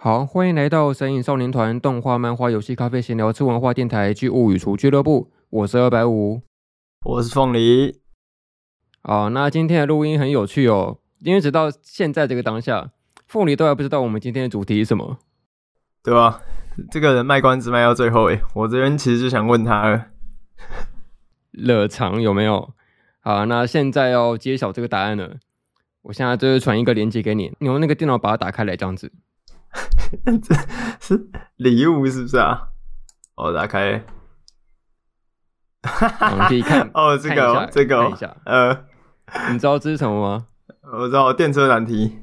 好，欢迎来到神影少年团动画、漫画、游戏、咖啡、闲聊、吃文化电台暨物语厨俱乐部。我是二百五，我是凤梨。好，那今天的录音很有趣哦，因为直到现在这个当下，凤梨都还不知道我们今天的主题是什么，对吧？这个人卖关子卖到最后，诶，我这边其实就想问他了，热场有没有？好，那现在要揭晓这个答案了。我现在就是传一个链接给你，你用那个电脑把它打开来，这样子。这是礼物是不是啊？我打开，我们可以看 哦，这个、哦、这个、一下，呃，你知道这是什么吗？我知道电车难题。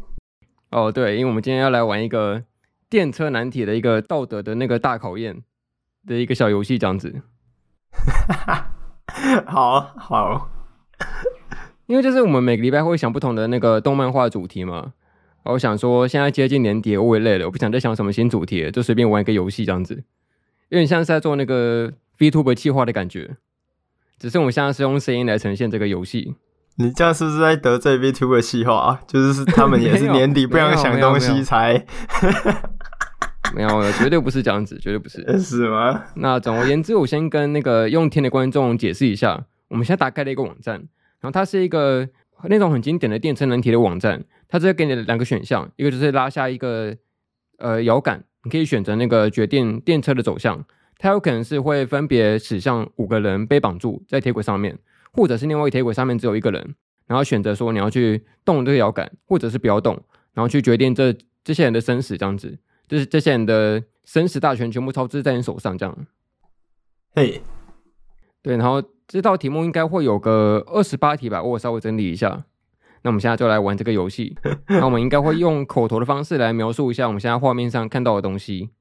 哦，对，因为我们今天要来玩一个电车难题的一个道德的那个大考验的一个小游戏，这样子。好好，因为就是我们每个礼拜会想不同的那个动漫画主题嘛。我想说，现在接近年底，我也累了，我不想再想什么新主题了，就随便玩一个游戏这样子。有点像是在做那个 VTuber 计划的感觉，只是我们现在是用声音来呈现这个游戏。你这样是不是在得罪 VTuber 计划啊？就是他们也是年底不想想东西才没有，没有，绝对不是这样子，绝对不是。是吗？那总而言之，我先跟那个用听的观众解释一下，我们现在打开了一个网站，然后它是一个那种很经典的电车难题的网站。它这给你两个选项，一个就是拉下一个呃摇杆，你可以选择那个决定电车的走向。它有可能是会分别驶向五个人被绑住在铁轨上面，或者是另外一个铁轨上面只有一个人，然后选择说你要去动这个摇杆，或者是不要动，然后去决定这这些人的生死这样子，就是这些人的生死大权全部操之在你手上这样。嘿，对，然后这道题目应该会有个二十八题吧，我稍微整理一下。那我们现在就来玩这个游戏。那我们应该会用口头的方式来描述一下我们现在画面上看到的东西。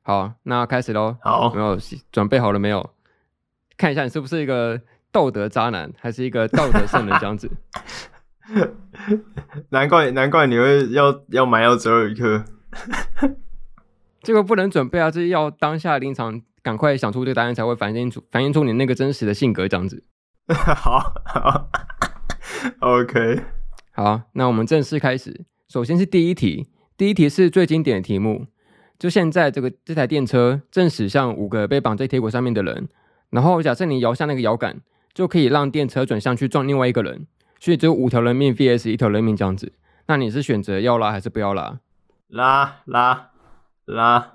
好，那开始喽。好，没有准备好了没有？看一下你是不是一个道德渣男，还是一个道德圣人这样子？难怪难怪你会要要买到最后一刻。这个不能准备啊，这是要当下临场赶快想出这个答案，才会反映出反映出你那个真实的性格这样子。好 好。OK，好，那我们正式开始。首先是第一题，第一题是最经典的题目。就现在这个这台电车正驶向五个被绑在铁轨上面的人，然后假设你摇下那个摇杆，就可以让电车转向去撞另外一个人，所以只有五条人命 VS 一条人命这样子。那你是选择要拉还是不要拉？拉拉拉。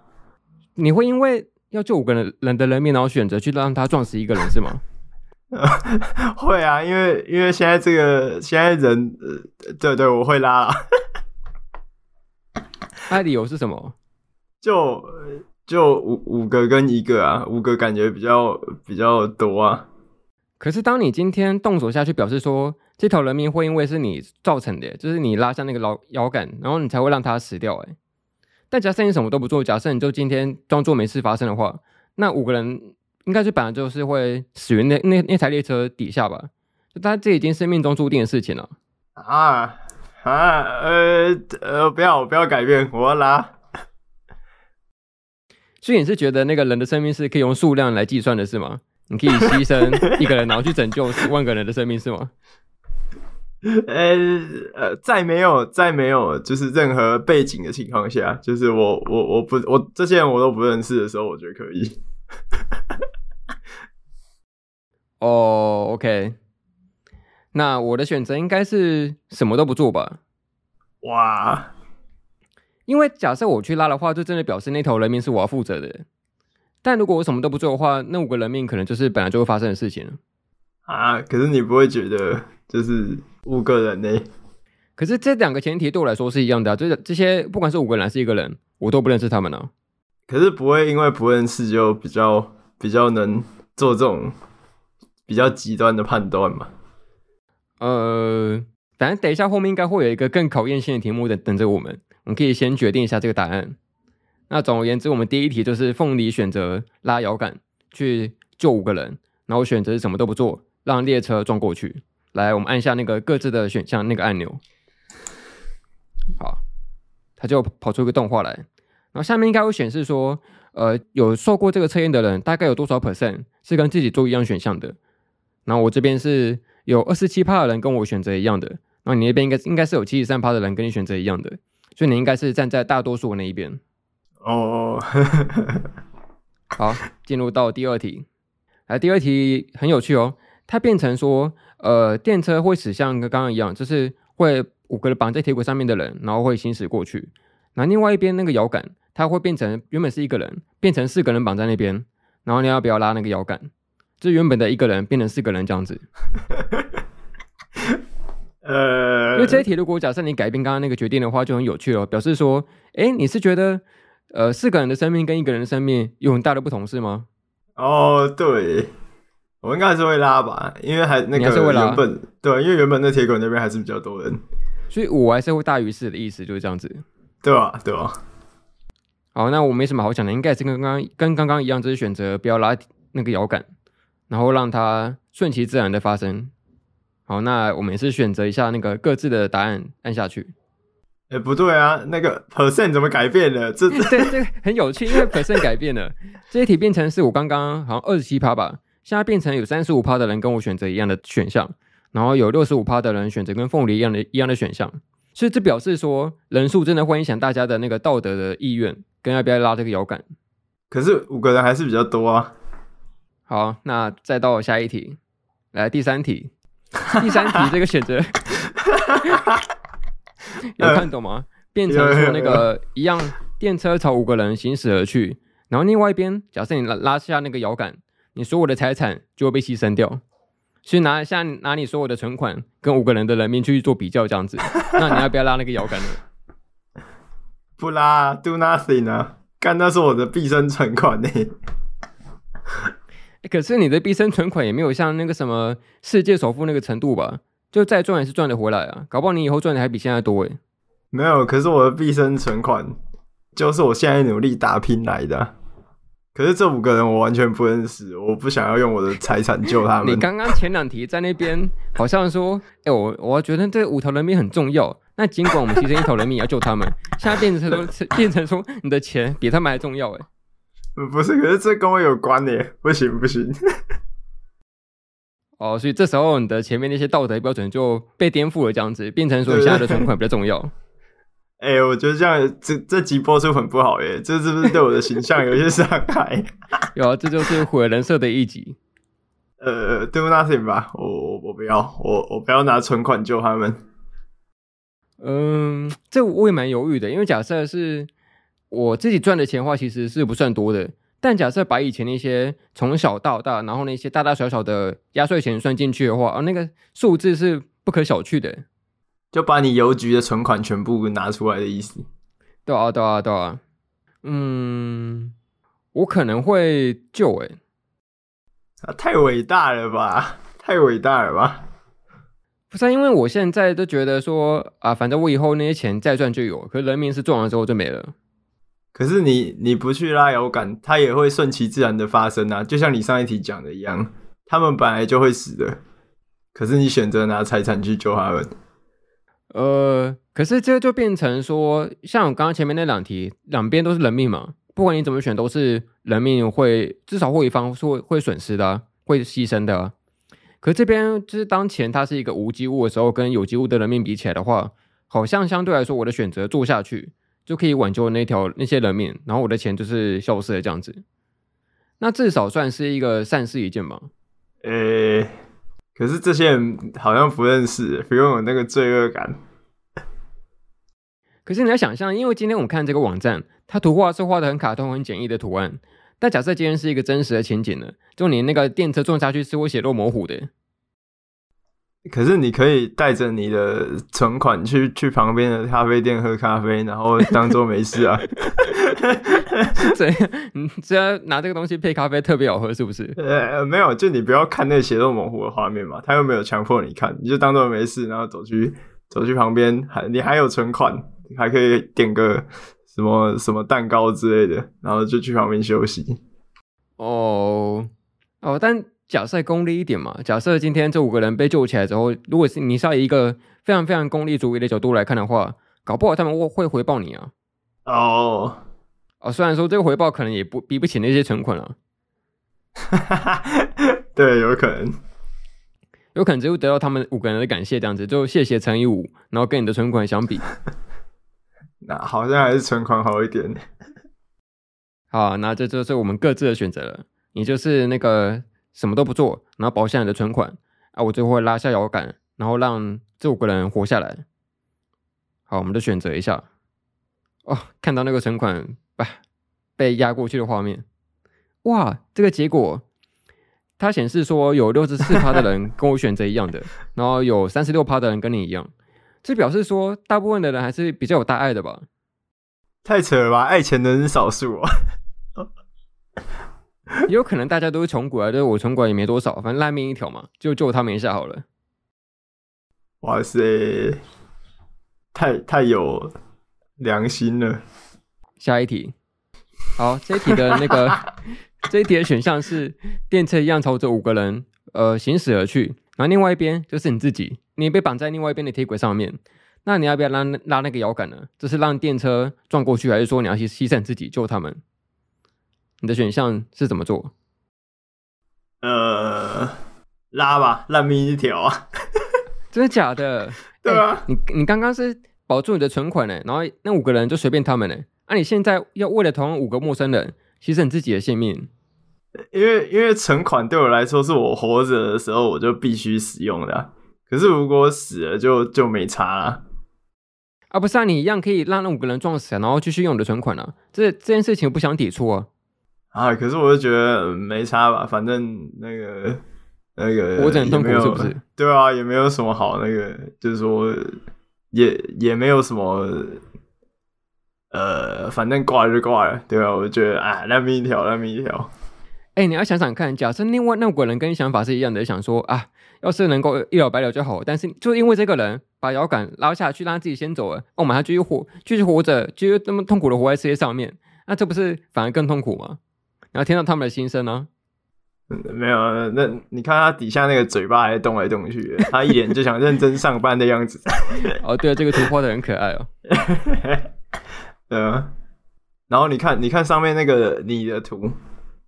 你会因为要救五个人人的人命，然后选择去让他撞死一个人是吗？会啊，因为因为现在这个现在人，呃，对对，我会拉啦。那理由是什么？就就五五个跟一个啊，五个感觉比较比较多啊。可是当你今天动手下去，表示说这条人命会因为是你造成的，就是你拉下那个摇摇杆，然后你才会让他死掉。哎，但假设你什么都不做，假设你就今天装作没事发生的话，那五个人。应该是本来就是会死于那那那台列车底下吧，就他这已经是命中注定的事情了啊啊呃呃不要不要改变，我要拉。所以你是觉得那个人的生命是可以用数量来计算的，是吗？你可以牺牲一个人，然后去拯救十万个人的生命，是吗？呃呃，在没有在没有就是任何背景的情况下，就是我我我不我这些人我都不认识的时候，我觉得可以。哦、oh，OK，那我的选择应该是什么都不做吧？哇，因为假设我去拉的话，就真的表示那头人命是我要负责的。但如果我什么都不做的话，那五个人命可能就是本来就会发生的事情啊。可是你不会觉得就是五个人呢？可是这两个前提对我来说是一样的啊，就是这些不管是五个人还是一个人，我都不认识他们呢。可是不会因为不认识就比较比较能做这种比较极端的判断嘛？呃，反正等一下后面应该会有一个更考验性的题目等等着我们，我们可以先决定一下这个答案。那总而言之，我们第一题就是凤梨选择拉摇杆去救五个人，然后选择什么都不做，让列车撞过去。来，我们按下那个各自的选项那个按钮，好，它就跑出一个动画来。然后下面应该会显示说，呃，有受过这个测验的人大概有多少 percent 是跟自己做一样选项的。然后我这边是有二十七趴的人跟我选择一样的，然后你那边应该应该是有七十三趴的人跟你选择一样的。所以你应该是站在大多数的那一边。哦，好，进入到第二题。来，第二题很有趣哦，它变成说，呃，电车会驶向跟刚刚一样，就是会五个人绑在铁轨上面的人，然后会行驶过去。那另外一边那个摇杆，它会变成原本是一个人，变成四个人绑在那边，然后你要不要拉那个摇杆？就原本的一个人变成四个人这样子。呃，因为这一题如果假设你改变刚刚那个决定的话，就很有趣哦，表示说，哎，你是觉得，呃，四个人的生命跟一个人的生命有很大的不同是吗？哦，对，我应该还是会拉吧，因为还那个原本对，因为原本那铁轨那边还是比较多人，所以五还是会大于四的意思，就是这样子，对吧？对吧？好，那我没什么好讲的，应该是跟刚刚跟刚刚一样，就是选择不要拉那个摇杆，然后让它顺其自然的发生。好，那我们也是选择一下那个各自的答案，按下去。哎，不对啊，那个 percent 怎么改变了？这对这个很有趣，因为 percent 改变了，这一题变成是我刚刚好像二十七趴吧，现在变成有三十五趴的人跟我选择一样的选项，然后有六十五趴的人选择跟凤梨一样的一样的选项，所以这表示说人数真的会影响大家的那个道德的意愿跟要不要拉这个摇杆。可是五个人还是比较多啊。好，那再到下一题，来第三题，第三题这个选择。有看懂吗？变成说那个一样，电车朝五个人行驶而去，然后另外一边，假设你拉拉下那个摇杆，你所有的财产就会被牺牲掉，所以拿下拿你所有的存款跟五个人的人命去做比较，这样子，那你要不要拉那个摇杆呢？不拉，do nothing 啊！干，那是我的毕生存款呢。可是你的毕生存款也没有像那个什么世界首富那个程度吧？就再赚也是赚得回来啊，搞不好你以后赚的还比现在多诶。没有，可是我的毕生存款就是我现在努力打拼来的。可是这五个人我完全不认识，我不想要用我的财产救他们。你刚刚前两题在那边好像说，哎、欸，我我觉得这五条人命很重要。那尽管我们牺牲一条人命也要救他们，现在变成说变成说你的钱比他们还重要诶。不是，可是这跟我有关耶，不行不行。哦，所以这时候你的前面那些道德标准就被颠覆了，这样子变成说你现在的存款比较重要。哎、欸，我觉得这样这这集播出很不好耶，这是不是对我的形象有些伤害？有啊，这就是毁人设的一集。呃，do nothing 吧，我我我不要，我我不要拿存款救他们。嗯，这我也蛮犹豫的，因为假设是我自己赚的钱的话，其实是不算多的。但假设把以前那些从小到大，然后那些大大小小的压岁钱算进去的话，啊，那个数字是不可小觑的。就把你邮局的存款全部拿出来的意思。对啊，对啊，对啊。嗯，我可能会救诶、欸。啊，太伟大了吧！太伟大了吧！不是，因为我现在都觉得说啊，反正我以后那些钱再赚就有，可是人民是赚完之后就没了。可是你你不去拉摇杆，它也会顺其自然的发生啊！就像你上一题讲的一样，他们本来就会死的。可是你选择拿财产去救他们，呃，可是这就变成说，像我刚刚前面那两题，两边都是人命嘛，不管你怎么选，都是人命会至少会一方是会会损失的，会牺牲的啊。可这边就是当前它是一个无机物的时候，跟有机物的人命比起来的话，好像相对来说，我的选择做下去。就可以挽救那条那些人命，然后我的钱就是消失了这样子，那至少算是一个善事一件吧。诶、欸，可是这些人好像不认识，不用有那个罪恶感。可是你要想象，因为今天我们看这个网站，它图画是画的很卡通、很简易的图案，但假设今天是一个真实的情景呢，就你那个电车撞下去是会血肉模糊的。可是你可以带着你的存款去去旁边的咖啡店喝咖啡，然后当做没事啊。所以，你只要拿这个东西配咖啡特别好喝，是不是？呃，没有，就你不要看那个血肉模糊的画面嘛，他又没有强迫你看，你就当做没事，然后走去走去旁边，还你还有存款，还可以点个什么什么蛋糕之类的，然后就去旁边休息。哦哦，但。假设功利一点嘛，假设今天这五个人被救起来之后，如果是你是以一个非常非常功利主义的角度来看的话，搞不好他们会会回报你啊。哦哦，虽然说这个回报可能也不比不起那些存款了。对，有可能，有可能只会得到他们五个人的感谢，这样子就谢谢乘以五，然后跟你的存款相比。那好像还是存款好一点。好，那这就是我们各自的选择了。你就是那个什么都不做，然后保下你的存款啊，我最后会拉下摇杆，然后让这五个人活下来。好，我们就选择一下。哦，看到那个存款吧被压过去的画面，哇，这个结果它显示说有六十四趴的人跟我选择一样的，然后有三十六趴的人跟你一样，这表示说大部分的人还是比较有大爱的吧？太扯了吧，爱钱的人是少数啊。也有可能大家都是穷鬼啊，就是我穷鬼也没多少，反正烂命一条嘛，就救他们一下好了。哇塞，太太有良心了。下一题，好，这一题的那个 这一题的选项是电车一样朝着五个人呃行驶而去，然后另外一边就是你自己，你被绑在另外一边的铁轨上面，那你要不要拉拉那个摇杆呢？这是让电车撞过去，还是说你要牺牺牲自己救他们？你的选项是怎么做？呃，拉吧，烂命一条啊！真的假的？对啊，欸、你你刚刚是保住你的存款呢，然后那五个人就随便他们呢。那、啊、你现在要为了同五个陌生人牺牲你自己的性命？因为因为存款对我来说是我活着的时候我就必须使用的、啊，可是如果死了就就没差了。啊，不是啊，你一样可以让那五个人撞死，然后继续用你的存款啊。这这件事情我不想抵触啊。啊！可是我就觉得没差吧，反正那个那个我很痛苦是不是？对啊，也没有什么好那个，就是说也也没有什么呃，反正挂了就挂了，对啊，我就觉得啊，烂命一条，烂命一条。哎、欸，你要想想看，假设另外那五个人跟你想法是一样的，想说啊，要是能够一了百了就好，但是就因为这个人把摇杆拉下去，让他自己先走了，那，我们还继续活，继续活着，继续那么痛苦的活在世界上面，那这不是反而更痛苦吗？然后听到他们的心声呢？嗯，没有，那你看他底下那个嘴巴还动来动去，他一脸就想认真上班的样子。哦，对，这个图画的很可爱哦。嗯，然后你看，你看上面那个你的图，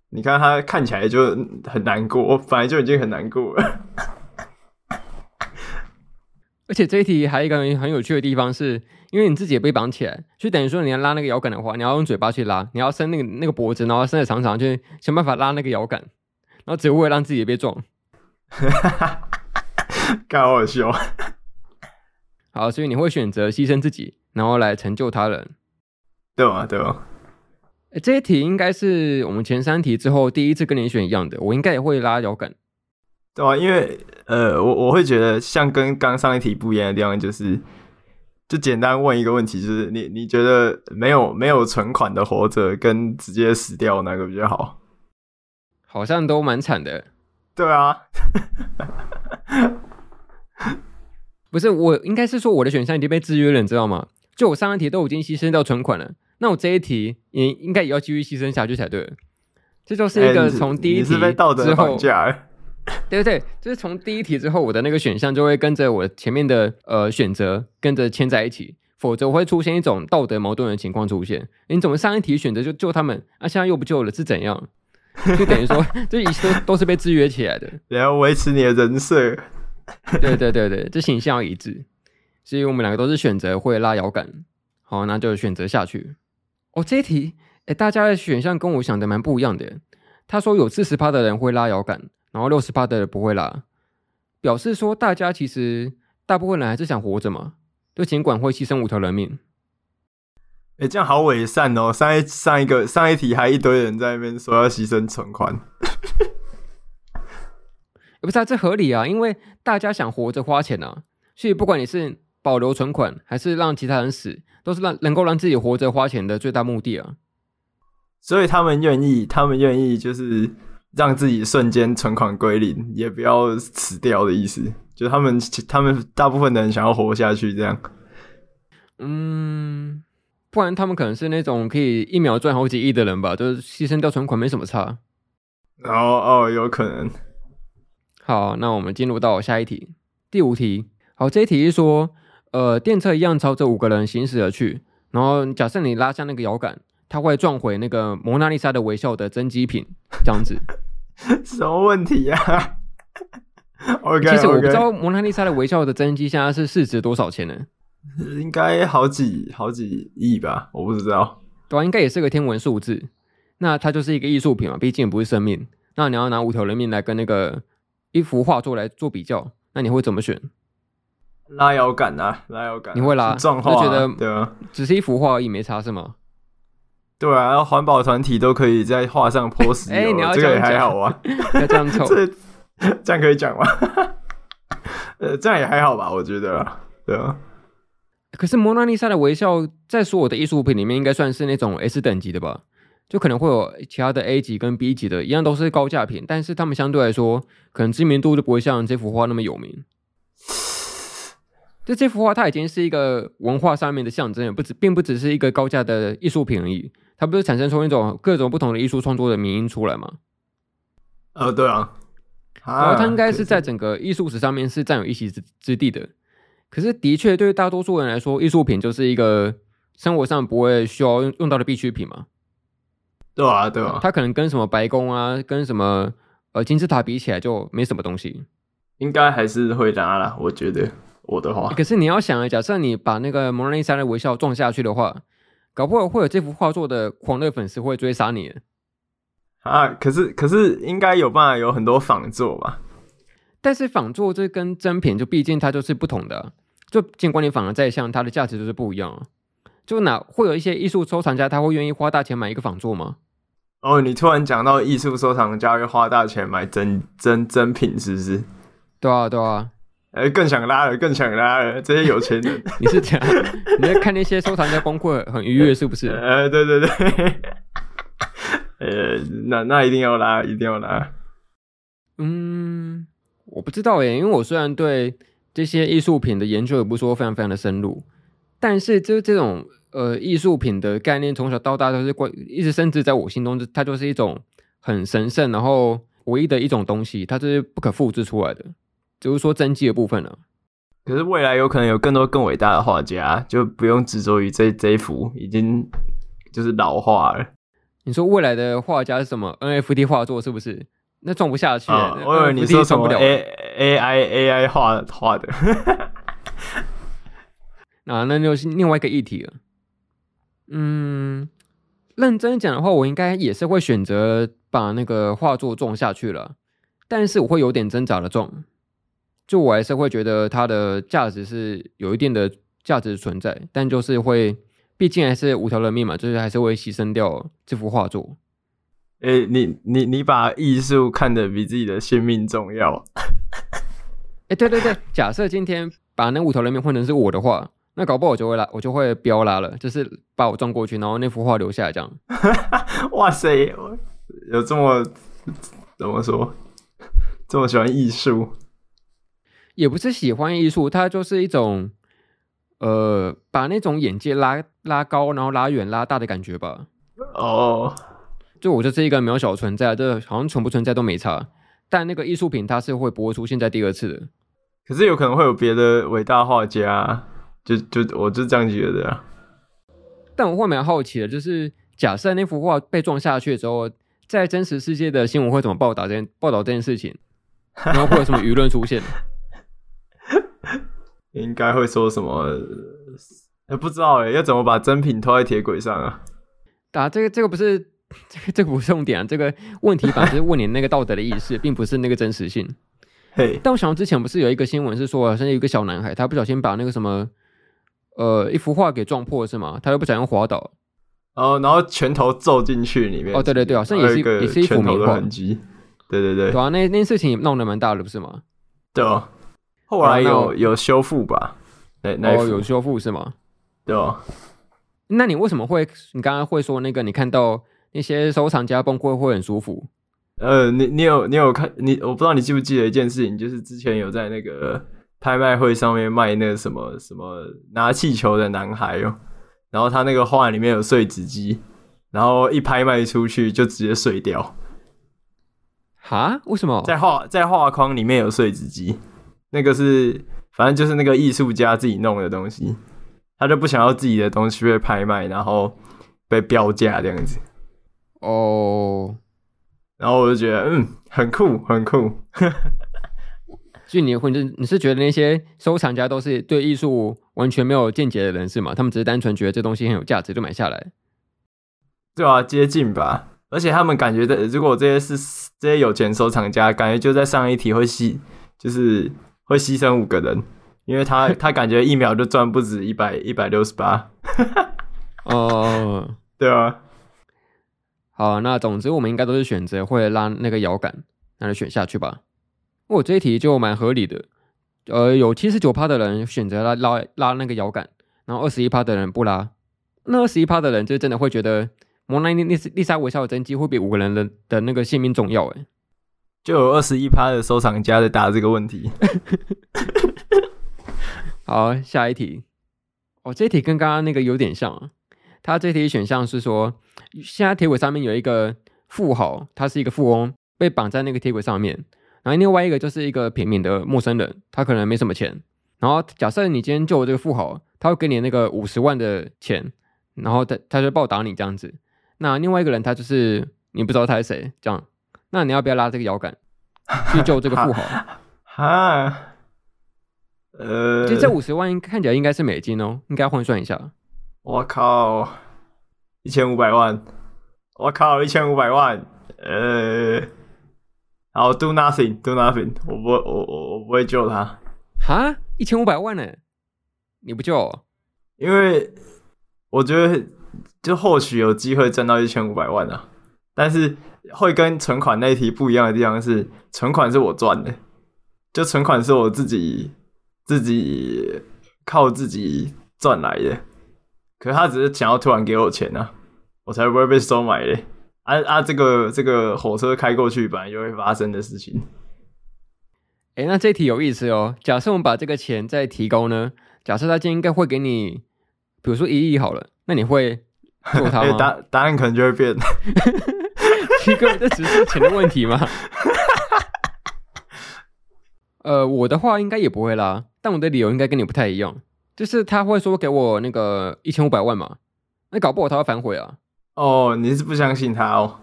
你看他看起来就很难过，我本来就已经很难过了。而且这一题还有一个很有趣的地方是，因为你自己也被绑起来，就等于说你要拉那个摇杆的话，你要用嘴巴去拉，你要伸那个那个脖子，然后伸的长长，就想办法拉那个摇杆，然后只会让自己也被撞。哈哈哈，干好笑。好，所以你会选择牺牲自己，然后来成就他人，对吗？对吗？欸，这一题应该是我们前三题之后第一次跟你选一样的，我应该也会拉摇杆。对啊，因为呃，我我会觉得像跟刚上一题不一样的地方，就是就简单问一个问题，就是你你觉得没有没有存款的活着跟直接死掉哪个比较好？好像都蛮惨的。对啊，不是我应该是说我的选项已经被制约了，你知道吗？就我上一题都已经牺牲掉存款了，那我这一题也应该也要继续牺牲下去才对。这就是一个从第一题之后。欸，对不对？就是从第一题之后，我的那个选项就会跟着我前面的呃选择跟着牵在一起，否则我会出现一种道德矛盾的情况出现。你怎么上一题选择就救他们，啊，现在又不救了，是怎样？就等于说，这一切都都是被制约起来的。然后维持你的人设。对对对对，这形象要一致。所以我们两个都是选择会拉摇杆。好，那就选择下去。哦，这一题，哎，大家的选项跟我想的蛮不一样的。他说有四十趴的人会拉摇杆。然后六十趴的人不会啦，表示说大家其实大部分人还是想活着嘛，就尽管会牺牲五条人命。哎，这样好伪善哦！上一上一个上一题还一堆人在那边说要牺牲存款，不是啊，这合理啊，因为大家想活着花钱啊，所以不管你是保留存款还是让其他人死，都是让能够让自己活着花钱的最大目的啊。所以他们愿意，他们愿意就是。让自己瞬间存款归零，也不要死掉的意思，就他们他们大部分的人想要活下去，这样。嗯，不然他们可能是那种可以一秒赚好几亿的人吧，就是牺牲掉存款没什么差。哦哦，有可能。好，那我们进入到下一题，第五题。好，这一题是说，呃，电车一样朝着五个人行驶而去，然后假设你拉下那个摇杆。它会撞毁那个蒙娜丽莎的微笑的真迹品，这样子，什么问题呀、啊？okay, 其实我不知道蒙娜丽莎的微笑的真迹现在是市值多少钱呢？应该好几好几亿吧，我不知道。对啊，应该也是个天文数字。那它就是一个艺术品嘛，毕竟不是生命。那你要拿五条人命来跟那个一幅画作来做比较，那你会怎么选？拉摇杆啊，拉摇杆，你会拉？撞画、啊？就觉得对啊，只是一幅画而已，没差是吗？对啊，然后环保团体都可以在画上 泼石油，你要这，这个也还好啊，要这样臭，这这样可以讲吗？呃，这样也还好吧，我觉得，对啊。可是蒙娜丽莎的微笑，在所有的艺术品里面，应该算是那种 S 等级的吧？就可能会有其他的 A 级跟 B 级的，一样都是高价品，但是他们相对来说，可能知名度就不会像这幅画那么有名。就这幅画，它已经是一个文化上面的象征，不只并不只是一个高价的艺术品而已。它不是产生出一种各种不同的艺术创作的名音出来吗？呃，对啊，然后它应该是在整个艺术史上面是占有一席之之地的。可是，的确，对于大多数人来说，艺术品就是一个生活上不会需要用用到的必需品嘛。对啊，对啊，它可能跟什么白宫啊，跟什么呃金字塔比起来，就没什么东西。应该还是会拿啦，我觉得我的话。可是你要想啊，假设你把那个蒙娜丽莎的微笑撞下去的话，搞不好会有这幅画作的狂热粉丝会追杀你。啊，可是可是应该有办法有很多仿作吧？但是仿作这跟真品就毕竟它就是不同的啊。就尽管你仿的再像，它的价值就是不一样啊。就哪会有一些艺术收藏家，他会愿意花大钱买一个仿作吗？哦，你突然讲到艺术收藏家会花大钱买真真真品，是不是？对啊，对啊。哎、欸，更想拉了，更想拉了，这些有钱人。你是这样？你在看那些收藏家崩溃很愉悦，是不是？呃，对对对。呃，那那一定要拉，一定要拉。嗯，我不知道耶，因为我虽然对。这些艺术品的研究也不说非常非常的深入，但是就这种呃艺术品的概念从小到大都是关一直深植在我心中，它就是一种很神圣，然后唯一的一种东西，它是不可复制出来的，就是说真迹的部分了。可是未来有可能有更多更伟大的画家，就不用执着于这这一幅已经就是老化了。你说未来的画家是什么 NFT 画作是不是？那装不下去，哦，我以为你说什么 A A I A I 画画的，那 那就是另外一个议题了。嗯，认真讲的话，我应该也是会选择把那个画作种下去了，但是我会有点挣扎的种，就我还是会觉得它的价值是有一定的价值存在，但就是会，毕竟还是五条人命嘛，就是还是会牺牲掉这幅画作。哎、欸，你你你把艺术看得比自己的性命重要？哎、欸，对对对，假设今天把那五条人命换成是我的话，那搞不好我就会拉，我就会飙拉了，就是把我撞过去，然后那幅画留下来这样。哇塞，有这么怎么说，这么喜欢艺术？也不是喜欢艺术，它就是一种呃，把那种眼界拉拉高，然后拉远拉大的感觉吧。哦。就我就是一个渺小存在，这好像存不存在都没差。但那个艺术品它是会不会出现在第二次的？可是有可能会有别的伟大画家，就就我就这样觉得啊。但我会蛮好奇的，就是假设那幅画被撞下去之后，在真实世界的新闻会怎么报道这件报道这件事情？然后会有什么舆论出现？应该会说什么？哎，不知道哎，要怎么把真品拖在铁轨上啊？打这个这个不是。这 个这个不是重点啊，这个问题反而是问你那个道德的意识，并不是那个真实性。嘿，但我想到之前不是有一个新闻是说，好像有一个小男孩，他不小心把那个什么呃一幅画给撞破是吗？他又不小心滑倒，哦，然后拳头揍进去里面。哦，对对对，好像也是也是一幅名画。对对对，对啊，那那件事情也闹得蛮大的，不是吗？对啊，后来有有修复吧？对，那哦有修复是吗？对啊，那你为什么会？你刚刚会说那个你看到？那些收藏家崩溃会很舒服。呃，你你有你有看你，我不知道你记不记得一件事情，就是之前有在那个拍卖会上面卖那个什么什么拿气球的男孩哦，然后他那个画里面有碎纸机，然后一拍卖出去就直接碎掉。哈？为什么？在画在画框里面有碎纸机，那个是反正就是那个艺术家自己弄的东西，他就不想要自己的东西被拍卖，然后被标价这样子。哦，然后我就觉得，嗯，很酷，很酷。所以你会你你是觉得那些收藏家都是对艺术完全没有见解的人是吗？他们只是单纯觉得这东西很有价值就买下来？对啊，接近吧。而且他们感觉的，如果这些是这些有钱收藏家，感觉就在上一题会吸，就是会牺牲五个人，因为他他感觉一秒就赚不止一百一百六十八。哦，对啊。好，那总之我们应该都是选择会拉那个摇杆，那就选下去吧。我、哦、这一题就蛮合理的，呃，有七十九趴的人选择拉拉拉那个摇杆，然后二十一趴的人不拉。那二十一趴的人就真的会觉得。蒙娜丽丽莎微笑的真迹会比五个人的的那个性命重要诶，就有二十一趴的收藏家在答这个问题。好，下一题。哦，这题跟刚刚那个有点像啊。他这题选项是说，现在铁轨上面有一个富豪，他是一个富翁，被绑在那个铁轨上面。然后另外一个就是一个平民的陌生人，他可能没什么钱。然后假设你今天救了这个富豪，他会给你那个五十万的钱，然后他他就报答你这样子。那另外一个人，他就是你不知道他是谁，这样，那你要不要拉这个摇杆去救这个富豪？哈，呃，其实这五十万看起来应该是美金哦，应该换算一下。我靠，一千五百万！我靠，一千五百万！呃，好，do nothing，do nothing，我不，我我我不会救他。哈，一千五百万呢？你不救哦？因为我觉得。就或许有机会赚到一千五百万啊，但是会跟存款那一题不一样的地方是，存款是我赚的，就存款是我自己自己靠自己赚来的，可是他只是想要突然给我钱啊，我才不会被收买嘞。啊啊，这个这个火车开过去，本来就会发生的事情。哎、欸，那这题有意思哦。假设我们把这个钱再提高呢？假设他今天应该会给你，比如说一亿好了，那你会？做他吗？答答案可能就会变。七哥，这只是钱的问题吗？呃，我的话应该也不会啦，但我的理由应该跟你不太一样。就是他会说给我那个一千五百万嘛，那搞不好他会反悔啊。哦，你是不相信他哦？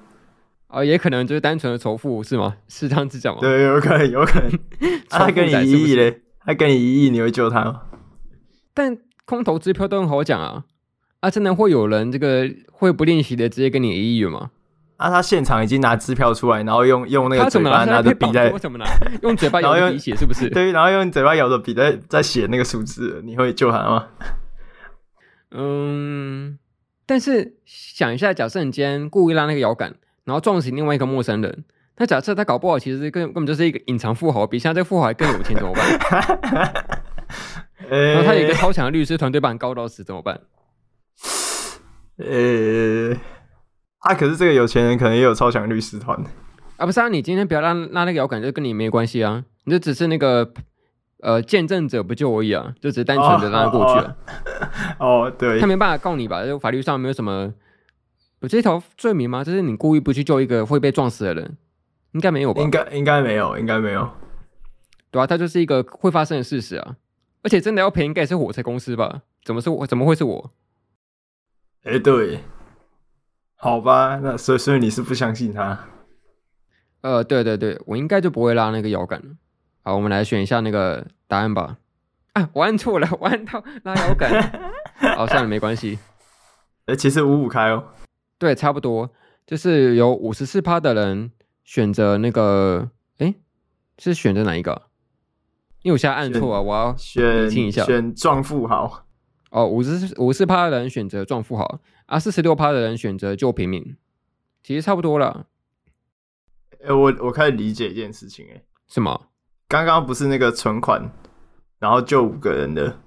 啊、也可能就是单纯的仇富是吗？是这样子讲吗？对，有可能，有可能。他给你一亿嘞，他给你一亿，你会救他吗？但空头支票都很好讲啊。啊，真的会有人这个会不吝惜的直接给你一亿吗？啊，他现场已经拿支票出来，然后用用那个嘴巴拿着笔在，为什么拿？用嘴巴 咬着笔写是不是？对，然后用嘴巴咬着笔在在写那个数字，你会救他吗？嗯，但是想一下，假设你今天故意拉那个摇杆，然后撞死另外一个陌生人，那假设他搞不好其实根根本就是一个隐藏富豪，比现在这个富豪还更有钱怎么办？然后他有一个超强的律师团队把你告到死怎么办？呃、欸，啊，可是这个有钱人可能也有超强律师团啊，不是啊，你今天不要让让那个摇杆，就跟你没关系啊，你就只是那个呃见证者不救而已啊，就只是单纯的让他过去了。哦，哦，哦，对，他没办法告你吧？就法律上没有什么有这条罪名吗？就是你故意不去救一个会被撞死的人，应该没有吧？应该应该没有，应该没有。对啊，它就是一个会发生的事实啊，而且真的要赔，应该是火车公司吧？怎么是我？怎么会是我？哎、欸，对，好吧，那所以所以你是不相信他？呃，对对对，我应该就不会拉那个摇杆了。好，我们来选一下那个答案吧。啊，我按错了，我按到拉摇杆。好，算了，没关系。哎、欸，其实五五开哦。对，差不多，就是有五十四趴的人选择那个，哎、欸，是选择哪一个？因为我现在按错啊，我要选听一下，选撞富豪。哦，五十五十趴的人选择撞富豪，啊，四十六趴的人选择救平民，其实差不多了。哎、欸，我我开始理解一件事情、欸，哎，什么？刚刚不是那个存款，然后救五个人的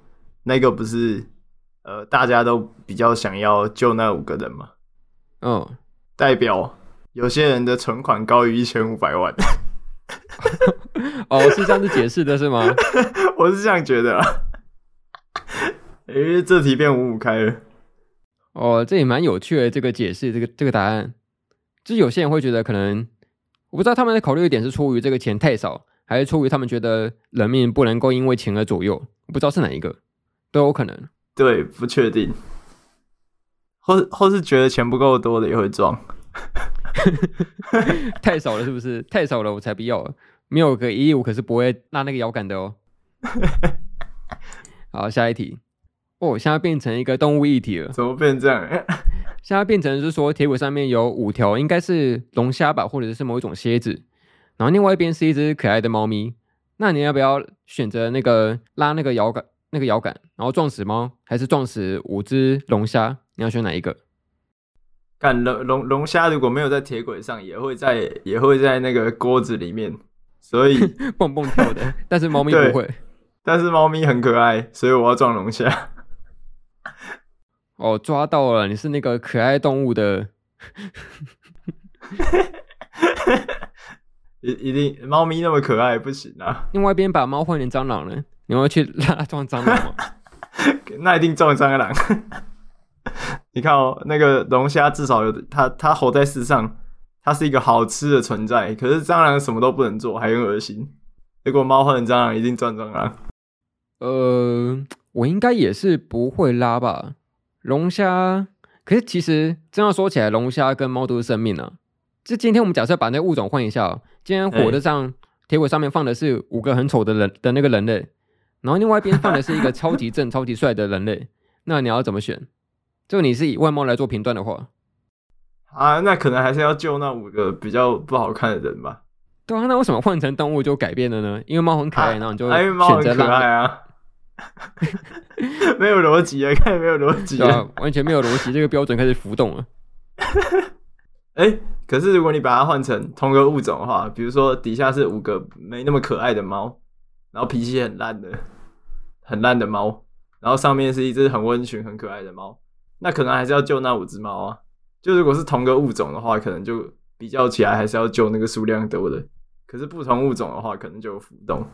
那个，不是呃，大家都比较想要救那五个人吗？嗯，代表有些人的存款高于一千五百万。哦，是这样子解释的，是吗？我是这样觉得。哎、欸，这题变五五开了。哦，这也蛮有趣的。这个解释，这个这个答案，就是有些人会觉得，可能我不知道他们的考虑点是出于这个钱太少，还是出于他们觉得人命不能够因为钱而左右。我不知道是哪一个，都有可能。对，不确定。或或是觉得钱不够多的也会撞。太少了，是不是？太少了，我才不要。没有个一亿我，可是不会拉那个摇杆的哦。好，下一题。哦，现在变成一个动物一体了。怎么变这样？现在变成是说铁轨上面有五条，应该是龙虾吧，或者是某一种蝎子。然后另外一边是一只可爱的猫咪。那你要不要选择那个拉那个摇杆，那个摇杆，然后撞死猫，还是撞死五只龙虾？你要选哪一个？看龙龙龙虾如果没有在铁轨上，也会在也会在那个锅子里面，所以 蹦蹦跳的。但是猫咪不会。但是猫咪很可爱，所以我要撞龙虾。哦，抓到了！你是那个可爱动物的，一一定猫咪那么可爱不行啊！另外一边把猫换成蟑螂了，你要去拉撞蟑螂吗？那一定撞蟑螂。你看哦，那个龙虾至少有它，它活在世上，它是一个好吃的存在。可是蟑螂什么都不能做，还很恶心。结果猫换成蟑螂，一定撞蟑螂。呃，我应该也是不会拉吧。龙虾，可是其实真要说起来，龙虾跟猫都是生命啊。就今天我们假设把那物种换一下，今天火车上铁轨上面放的是五个很丑的人的那个人类，然后另外一边放的是一个超级正、超级帅的人类，那你要怎么选？就你是以外貌来做评断的话，啊，那可能还是要救那五个比较不好看的人吧。对啊，那为什么换成动物就改变了呢？因为猫很可爱，啊、然后你就选择可爱啊。没有逻辑啊，看没有逻辑啊，完全没有逻辑，这个标准开始浮动了。哎、欸，可是如果你把它换成同个物种的话，比如说底下是五个没那么可爱的猫，然后脾气很烂的、很烂的猫，然后上面是一只很温驯、很可爱的猫，那可能还是要救那五只猫啊。就如果是同个物种的话，可能就比较起来还是要救那个数量多的。可是不同物种的话，可能就有浮动。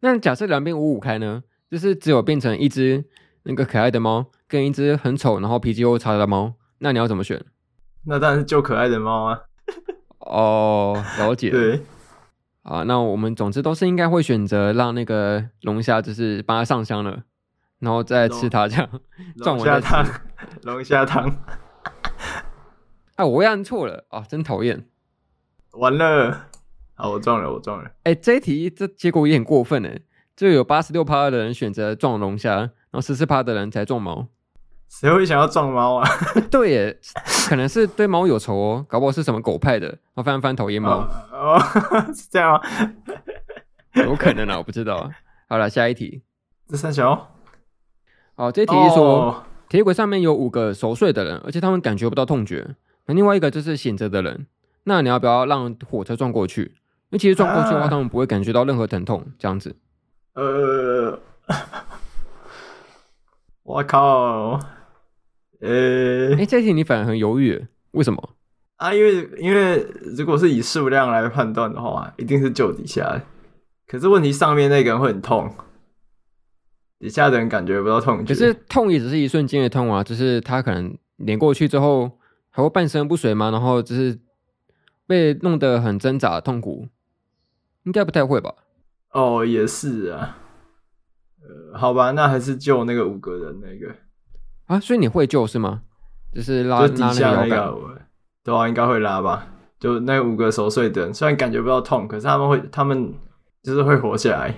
那假设两边五五开呢？就是只有变成一只那个可爱的猫，跟一只很丑然后脾气又差的猫，那你要怎么选？那当然是救可爱的猫啊。哦，了解。对。啊，那我们总之都是应该会选择让那个龙虾就是帮它上香了，然后再吃它这样。龙虾汤，龙虾汤。啊，我又按错了啊，真讨厌。完了。好，我撞了，我撞了。哎、欸，这一题这结果也很过分哎，就有八十六趴的人选择撞龙虾，然后十四趴的人才撞猫。谁会想要撞猫啊？对耶，可能是对猫有仇哦，搞不好是什么狗派的，我翻翻讨厌猫。哦，是这样吗？有可能啊，我不知道。好了，下一题。这三小。好，这一题是说，铁轨上面有五个熟睡的人，而且他们感觉不到痛觉。那另外一个就是醒着的人，那你要不要让火车撞过去？因为其实撞过去的话，他们不会感觉到任何疼痛，这样子。呃，我靠，呃，哎，这题你反而很犹豫，为什么？啊，因为因为如果是以数量来判断的话，一定是救底下。可是问题上面那个人会很痛，底下的人感觉不到痛。可是痛也只是一瞬间的痛啊，就是他可能碾过去之后还会半身不遂嘛，然后就是被弄得很挣扎痛苦。应该不太会吧？哦，也是啊。呃，好吧，那还是救那个五个人那个啊。所以你会救是吗？就是拉就底下那个对啊，应该会拉吧。就那五个熟睡的人，虽然感觉不到痛，可是他们会，他们就是会活下来。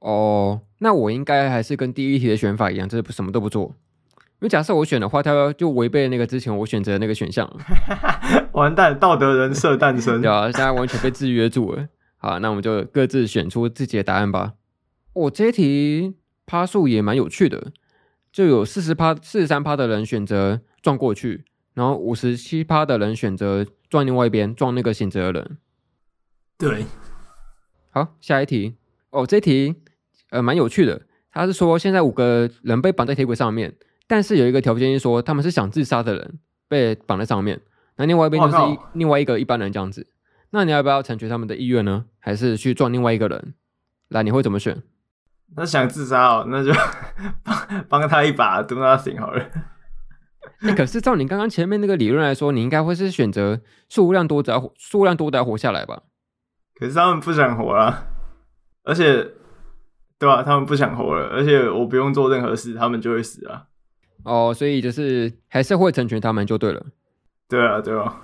哦，那我应该还是跟第一题的选法一样，就是什么都不做。因为假设我选的话，他就违背那个之前我选择的那个选项。完蛋，道德人设诞生。对啊，现在完全被制约住了。好，那我们就各自选出自己的答案吧。我、哦、这一题趴数也蛮有趣的，就有四十趴、四十三趴的人选择撞过去，然后五十七趴的人选择撞另外一边，撞那个选择的人。对，好，下一题。哦，这一题呃蛮有趣的，他是说现在五个人被绑在铁轨上面，但是有一个条件是说他们是想自杀的人被绑在上面，那另外一边就是一另外一个一般人这样子。那你要不要成全他们的意愿呢？还是去撞另外一个人？来，你会怎么选？那想自杀哦，那就 帮帮他一把，do nothing 好了。那、欸，可是照你刚刚前面那个理论来说，你应该会是选择数量多的，数量多的活下来吧？可是他们不想活了，而且，对吧、啊？他们不想活了，而且我不用做任何事，他们就会死啊。哦，所以就是还是会成全他们就对了。对啊，对啊。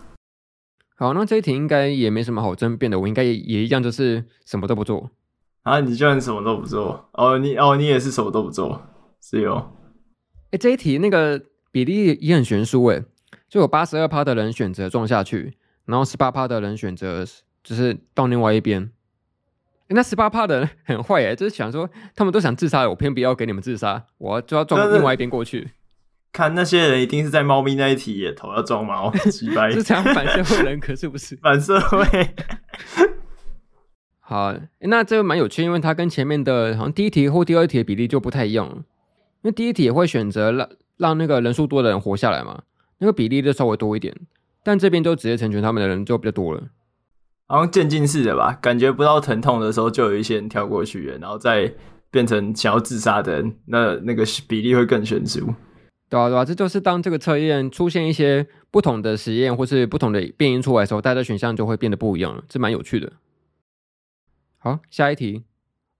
好，那这一题应该也没什么好争辩的，我应该也也一样，就是什么都不做。啊，你居然什么都不做？哦，你哦，你也是什么都不做，是哟。哎，这一题那个比例也很悬殊诶，就有八十二趴的人选择撞下去，然后十八趴的人选择就是到另外一边。那十八趴的人很坏诶，就是想说他们都想自杀，我偏不要给你们自杀，我就要撞另外一边过去。看那些人一定是在猫咪那一题也头要撞猫，几百 是这样反社会人格是不是？反社会。好，那这个蛮有趣，因为它跟前面的好像第一题或第二题的比例就不太一样。因为第一题也会选择让让那个人数多的人活下来嘛，那个比例就稍微多一点。但这边就直接成全他们的人就比较多了，好像渐进式的吧，感觉不到疼痛的时候就有一些人跳过去，然后再变成想要自杀的人，那那个比例会更悬殊。对啊，对啊，这就是当这个测验出现一些不同的实验或是不同的变因出来的时候，大家的选项就会变得不一样了，这蛮有趣的。好，下一题。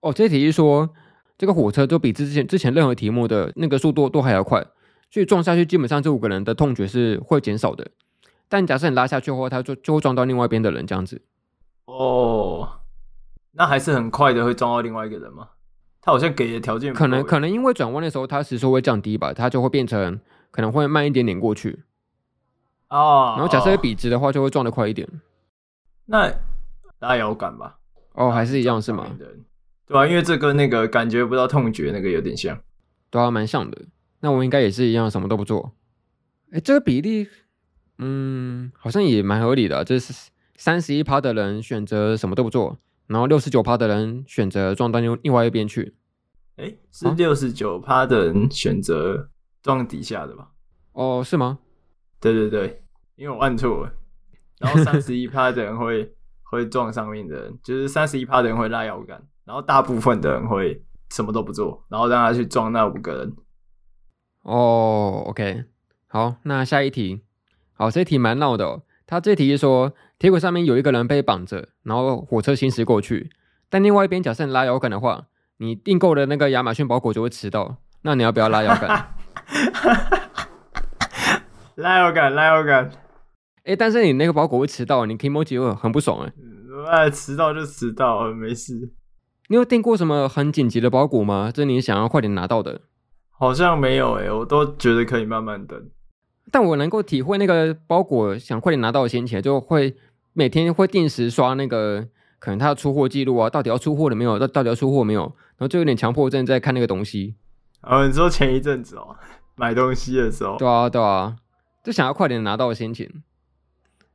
哦，这题是说这个火车就比之前之前任何题目的那个速度都还要快，所以撞下去基本上这五个人的痛觉是会减少的。但假设你拉下去的话，他就就会撞到另外一边的人这样子。哦，那还是很快的会撞到另外一个人吗？他好像给的条件可能可能因为转弯的时候，它时速会降低吧，它就会变成可能会慢一点点过去。哦，然后假设笔直的话，就会撞得快一点。那拉摇杆吧？哦，还是一样是吗？对啊，因为这跟那个感觉不到痛觉那个有点像，对啊，蛮像的。那我应该也是一样，什么都不做。哎，这个比例，嗯，好像也蛮合理的。这是三十一趴的人选择什么都不做。然后六十九趴的人选择撞到另另外一边去，哎，是六十九趴的人选择撞底下的吧？哦，是吗？对对对，因为我按错了。然后三十一趴的人会 会撞上面的人，就是三十一趴的人会拉摇杆，然后大部分的人会什么都不做，然后让他去撞那五个人。哦，OK，好，那下一题，好，这一题蛮闹的哦。他这题是说，铁轨上面有一个人被绑着，然后火车行驶过去。但另外一边，假设你拉摇杆的话，你订购的那个亚马逊包裹就会迟到。那你要不要拉摇杆？拉摇杆，拉摇杆。哎，但是你那个包裹会迟到，你 kimochi 会很不爽哎。哎，迟到就迟到，没事。你有订过什么很紧急的包裹吗？这你想要快点拿到的？好像没有哎，我都觉得可以慢慢等。但我能够体会那个包裹想快点拿到的心情，就会每天会定时刷那个可能他的出货记录啊，到底要出货了没有？到到底要出货没有？然后就有点强迫症在看那个东西。哦，你说前一阵子哦，买东西的时候，对啊对啊，就想要快点拿到的心情。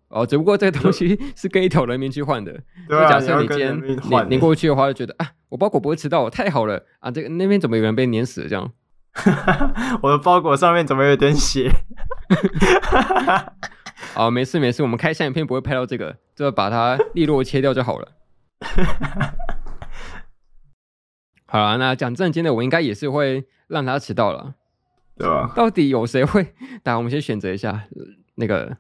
哦，只不过这个东西 是跟一条人命去换的。对啊，假设你今天碾碾过去的话，就觉得啊，我包裹不会迟到，太好了啊！这个那边怎么有人被碾死了这样？我的包裹上面怎么有点血？哦，没事没事，我们开相片不会拍到这个，就把它利落切掉就好了。好了，那讲正经的，我应该也是会让他迟到了，对吧？到底有谁会？来，我们先选择一下那个。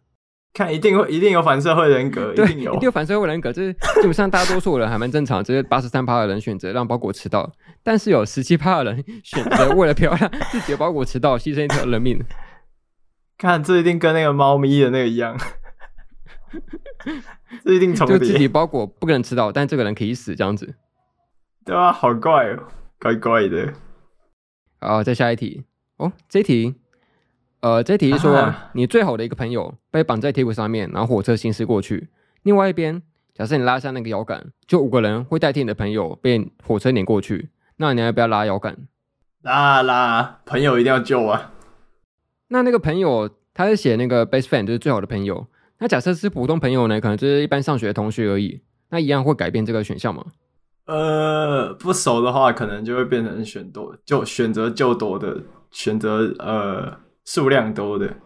看，一定会，一定有反社会人格，对，一定有，一定有反社会人格。就是基本上大多数人还蛮正常，只是八十三趴的人选择让包裹迟到，但是有十七趴的人选择为了漂亮自己的包裹迟到，牺牲一条人命。看，这一定跟那个猫咪的那个一样，这一定重叠。就自己包裹不可能吃到，但这个人可以死，这样子。对啊，好怪哦，怪怪的。好，再下一题。哦，这一题。呃，这题是说，你最好的一个朋友被绑在铁轨上面，然后火车行驶过去。另外一边，假设你拉下那个摇杆，就五个人会代替你的朋友被火车碾过去。那你要不要拉摇杆？拉拉，朋友一定要救啊！那那个朋友他是写那个 best friend，就是最好的朋友。那假设是普通朋友呢？可能就是一般上学的同学而已。那一样会改变这个选项吗？呃，不熟的话，可能就会变成选多，就选择救多的选择，呃。数量多的，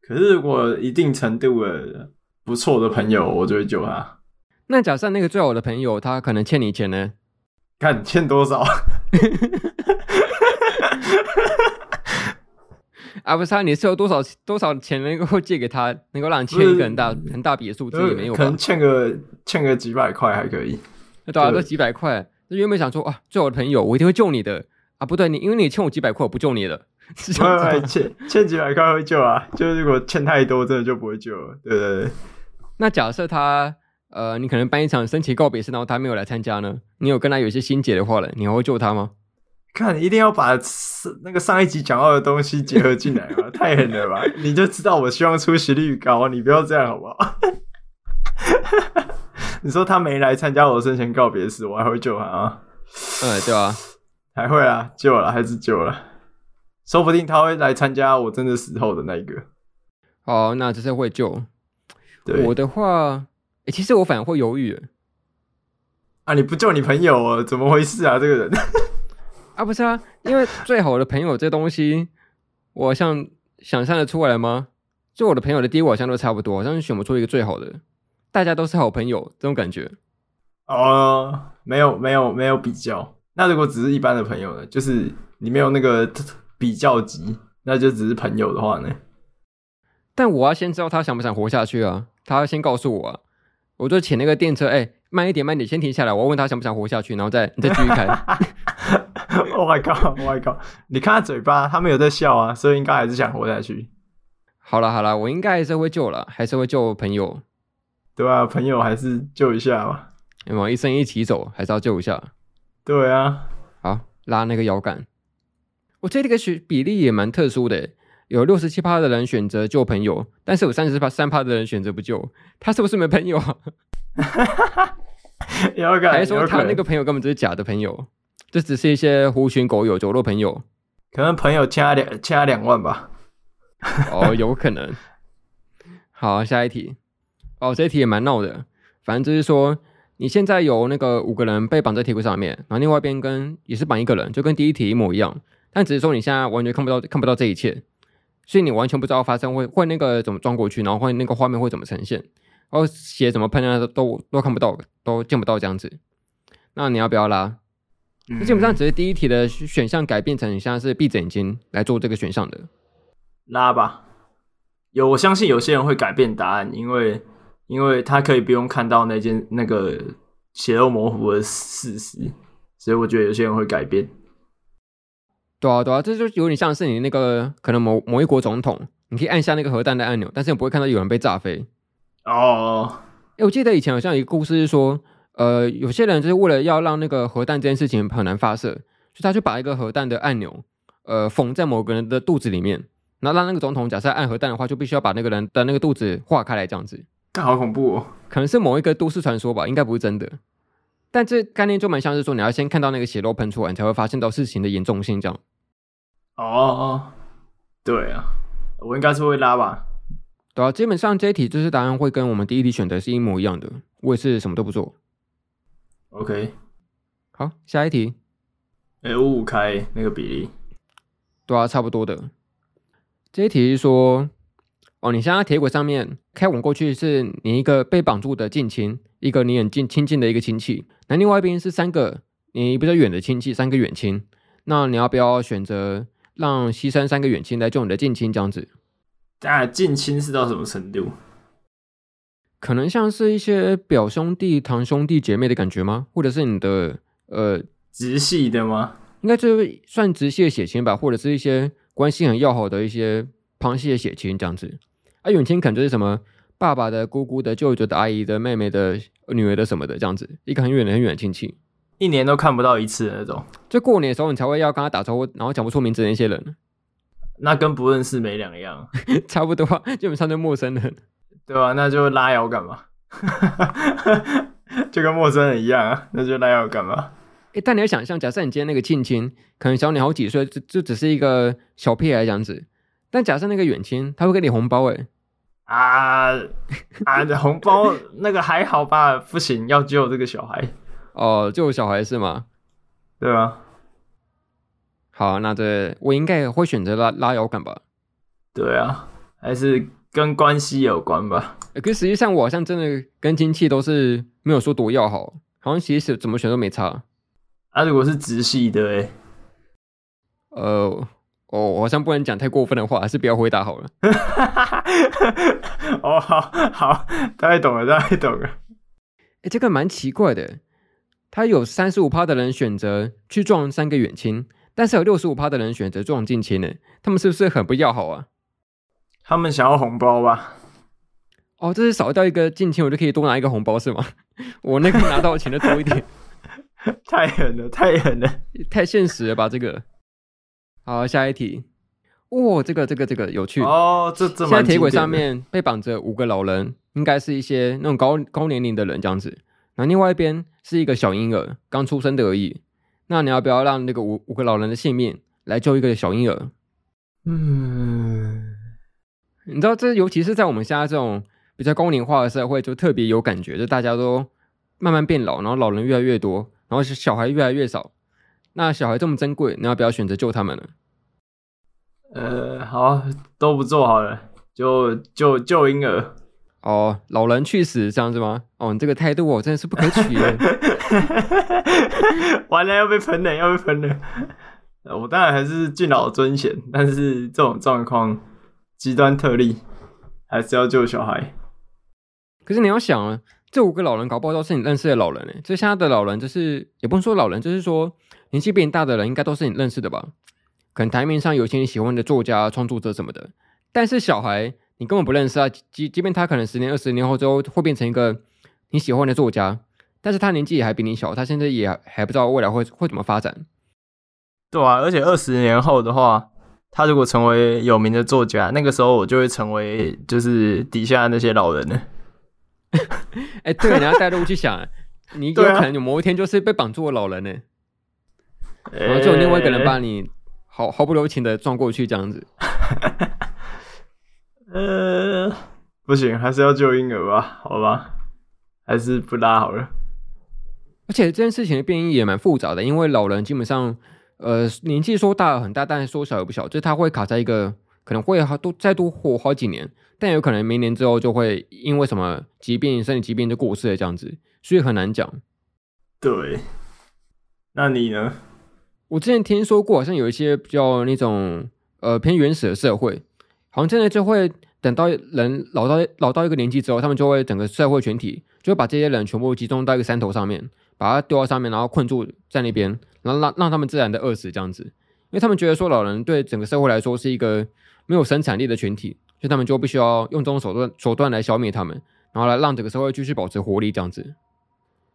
可是如果一定程度的不错的朋友，我就会救他。那假设那个最好的朋友，他可能欠你钱呢？看欠多少？啊，不是啊，你是有多少多少钱能够 借给他，能够让你欠一个很大很大笔的数字也没有吧？可能欠个欠个几百块还可以。那多少个几百块？那原本想说啊，最好的朋友，我一定会救你的啊！不对，你因为你欠我几百块，我不救你了。欠欠几百块会救啊，就如果欠太多，真的就不会救了。对对对，那假设他呃，你可能办一场升旗告别式，然后他没有来参加呢？你有跟他有一些心结的话了，你还会救他吗？看，一定要把那个上一集讲到的东西结合进来嘛，太狠了吧？你就知道我希望出席率高，你不要这样好不好？你说他没来参加我生前告别式，我还会救他啊？嗯，对啊，还会啊，救了还是救了，说不定他会来参加我真的死后的那一个。哦，那这是会救。对我的话，欸，其实我反而会犹豫。啊，你不救你朋友啊？怎么回事啊？这个人。啊，不是啊，因为最好的朋友这东西，我好像想象的出来吗？就我的朋友的第一，我好像都差不多，好像选不出一个最好的，大家都是好朋友这种感觉。哦，没有没有没有比较。那如果只是一般的朋友呢？就是你没有那个比较级，那就只是朋友的话呢？但我要先知道他想不想活下去啊，他要先告诉我啊。我就请那个电车，哎、欸，慢一点，慢一点，先停下来，我要问他想不想活下去，然后再你 再继续开。Oh my god! Oh my god! 你看他嘴巴，他没有在笑啊，所以应该还是想活下去。好了好了，我应该还是会救了，还是会救朋友，对、啊？朋友还是救一下嘛。有没有一生一起走，还是要救一下。对啊，好，拉那个摇杆。我这里个比比例也蛮特殊的，有六十七趴的人选择救朋友，但是有三十趴三趴的人选择不救。他是不是没朋友？摇杆，还是说他那个朋友根本就是假的朋友？这只是一些狐群狗友、酒肉朋友，可能朋友欠他两欠他两万吧。哦，有可能。好，下一题。哦，这一题也蛮闹的。反正就是说，你现在有那个五个人被绑在铁轨上面，然后另外一边跟也是绑一个人，就跟第一题一模一样。但只是说你现在完全看不到看不到这一切，所以你完全不知道发生会会那个怎么装过去，然后会那个画面会怎么呈现，然后血怎么喷啊，都都看不到，都见不到这样子。那你要不要拉？那基本上只是第一题的选项改变成像是闭着眼睛来做这个选项的，拉吧。有，我相信有些人会改变答案，因为因为他可以不用看到那件那个血肉模糊的事实，所以我觉得有些人会改变。对啊，对啊，这就有点像是你那个可能某某一国总统，你可以按下那个核弹的按钮，但是你不会看到有人被炸飞。哦，哎，我记得以前好像有一个故事是说。呃，有些人就是为了要让那个核弹这件事情很难发射，所以他就把一个核弹的按钮，呃，缝在某个人的肚子里面，然后让那个总统假设按核弹的话，就必须要把那个人的那个肚子划开来，这样子。这好恐怖哦！可能是某一个都市传说吧，应该不是真的。但这概念就蛮像是说，你要先看到那个血肉喷出来，你才会发现到事情的严重性这样。哦哦，对啊，我应该是会拉吧。对啊，基本上这一题就是答案会跟我们第一题选的是一模一样的。我也是什么都不做。OK，好，下一题。哎，五五开那个比例，对啊，差不多的。这一题是说，哦，你现在铁轨上面开往过去，是你一个被绑住的近亲，一个你很近亲近的一个亲戚，那另外一边是三个你比较远的亲戚，三个远亲。那你要不要选择让牺牲三个远亲来救你的近亲这样子？当然，近亲是到什么程度？可能像是一些表兄弟、堂兄弟姐妹的感觉吗？或者是你的呃直系的吗？应该就是算直系的血亲吧，或者是一些关系很要好的一些旁系的血亲这样子。啊，远亲可能就是什么爸爸的、姑姑的、舅舅的、阿姨的、妹妹的、女儿的什么的这样子，一个很远的很远的亲戚，一年都看不到一次的那种。就过年的时候你才会要跟他打招呼，然后讲不出名字的那些人，那跟不认识没两样，差不多，基本上就陌生人。对吧、啊？那就拉摇杆嘛，就跟陌生人一样啊。那就拉摇杆嘛。诶，但你要想象，假设你今天那个亲亲可能小你好几岁，就就只是一个小屁孩这样子。但假设那个远亲，他会给你红包诶。啊啊！红包 那个还好吧？不行，要救这个小孩。哦，救小孩是吗？对啊。好，那这我应该也会选择拉拉摇杆吧？对啊，还是。跟关系有关吧，可实际上我好像真的跟亲戚都是没有说多要好，好像其实怎么选都没差。啊，如果是直系的诶，呃，哦，我好像不能讲太过分的话，还是不要回答好了。哦，好好，大概懂了，大概懂了。诶，这个蛮奇怪的，他有三十五趴的人选择去撞三个远亲，但是有六十五趴的人选择撞近亲呢，他们是不是很不要好啊？他们想要红包吧？哦，这是少掉一个近亲，我就可以多拿一个红包是吗？我那个拿到的钱就多一点，太狠了，太狠了，太现实了吧？这个。好，下一题。哇、哦，这个这个这个有趣哦，这这现在铁轨上面被绑着五个老人，应该是一些那种高高年龄的人这样子。然后另外一边是一个小婴儿，刚出生的而已。那你要不要让那个五五个老人的性命来救一个小婴儿？嗯，你知道这尤其是在我们现在这种比较高龄化的社会，就特别有感觉，就大家都慢慢变老，然后老人越来越多，然后小孩越来越少。那小孩这么珍贵，你要不要选择救他们呢？呃，好，都不做好了，就救救婴儿。哦，老人去死这样子吗？哦，你这个态度我真的是不可取耶。完了，要被喷了，要被喷了。我当然还是敬老尊贤，但是这种状况极端特例，还是要救小孩。可是你要想啊，这五个老人搞不好都是你认识的老人呢。这现在的老人，就是也不能说老人，就是说年纪比你大的人，应该都是你认识的吧？可能台面上有些你喜欢的作家、创作者什么的，但是小孩你根本不认识啊。即即便他可能十年、二十年后之后会变成一个你喜欢的作家，但是他年纪也还比你小，他现在也还不知道未来会会怎么发展。对啊，而且二十年后的话，他如果成为有名的作家，那个时候我就会成为就是底下那些老人了。哎、欸，对，你要带入去想，你有可能有某一天就是被绑住的老人呢，然后就有另外一个人把你。毫毫不留情的撞过去，这样子。呃，不行，还是要救婴儿吧？好吧，还是不拉好了。而且这件事情的变异也蛮复杂的，因为老人基本上，呃，年纪说大很大，但是说小也不小，就是他会卡在一个可能会好多再多活好几年，但有可能明年之后就会因为什么疾病、身体疾病就过世了，这样子，所以很难讲。对，那你呢？我之前听说过，好像有一些比较那种呃偏原始的社会，好像真的就会等到人老到老到一个年纪之后，他们就会整个社会全体就会把这些人全部集中到一个山头上面，把它丢到上面，然后困住在那边，然后让让他们自然的饿死这样子，因为他们觉得说老人对整个社会来说是一个没有生产力的群体，所以他们就必须要用这种手段手段来消灭他们，然后来让整个社会继续保持活力这样子。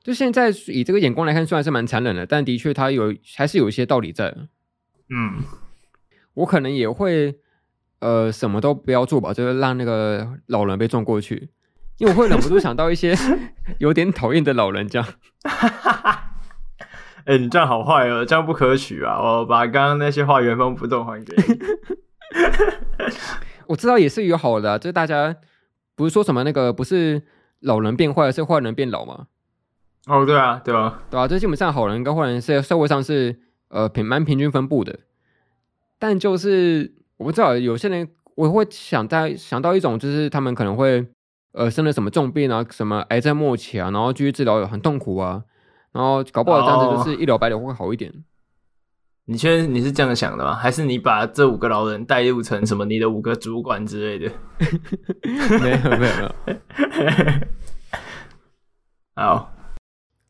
就现在以这个眼光来看，虽然是蛮残忍的，但的确它有还是有一些道理在。嗯，我可能也会呃什么都不要做吧，就是让那个老人被撞过去，因为我会忍不住想到一些 有点讨厌的老人这样。哎、欸，你这样好坏哦，这样不可取啊！我把刚刚那些话原封不动还给你。我知道也是有好的、啊，就是大家不是说什么那个不是老人变坏，是坏人变老吗？哦，对啊，对啊，对啊，这基本上好人跟坏人是社会上是呃平蛮平均分布的，但就是我不知道有些人我会想在想到一种就是他们可能会呃生了什么重病啊，什么癌症末期啊，然后继续治疗很痛苦啊，然后搞不好这样子就是一了百了会好一点。哦、你确定你是这样想的吗？还是你把这五个老人带入成什么你的五个主管之类的？没有没有没有，好。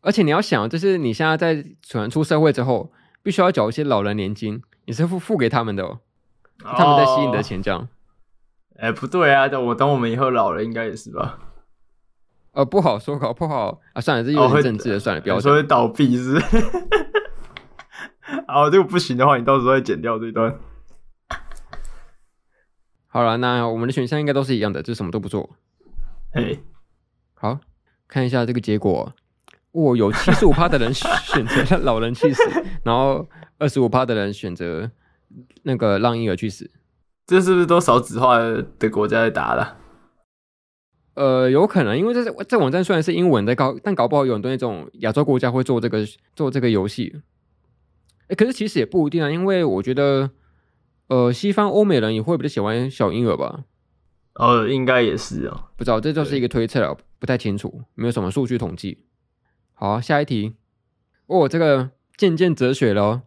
而且你要想，就是你现在在可出社会之后，必须要缴一些老人年金，你是付付给他们的，哦，他们在吸你的钱这样。哎、不对啊，等我等我们以后老了，应该也是吧？呃，不好说，搞不好啊，算了，这有点政治的，哦、算了，不要说会倒闭是，是。好，这个不行的话，你到时候再剪掉这一段。好了，那我们的选项应该都是一样的，就什么都不做。嘿，好，看一下这个结果。我有七十五趴的人选择让老人去死，然后二十五趴的人选择那个让婴儿去死。这是不是都少子化的国家在打了？呃，有可能，因为这这网站虽然是英文的，搞但搞不好有很多那种亚洲国家会做这个做这个游戏。哎，可是其实也不一定啊，因为我觉得，呃，西方欧美人也会比较喜欢小婴儿吧？呃，应该也是啊，不知道，这就是一个推测了，不太清楚，没有什么数据统计。好，下一题。哦，这个渐渐哲学了哦。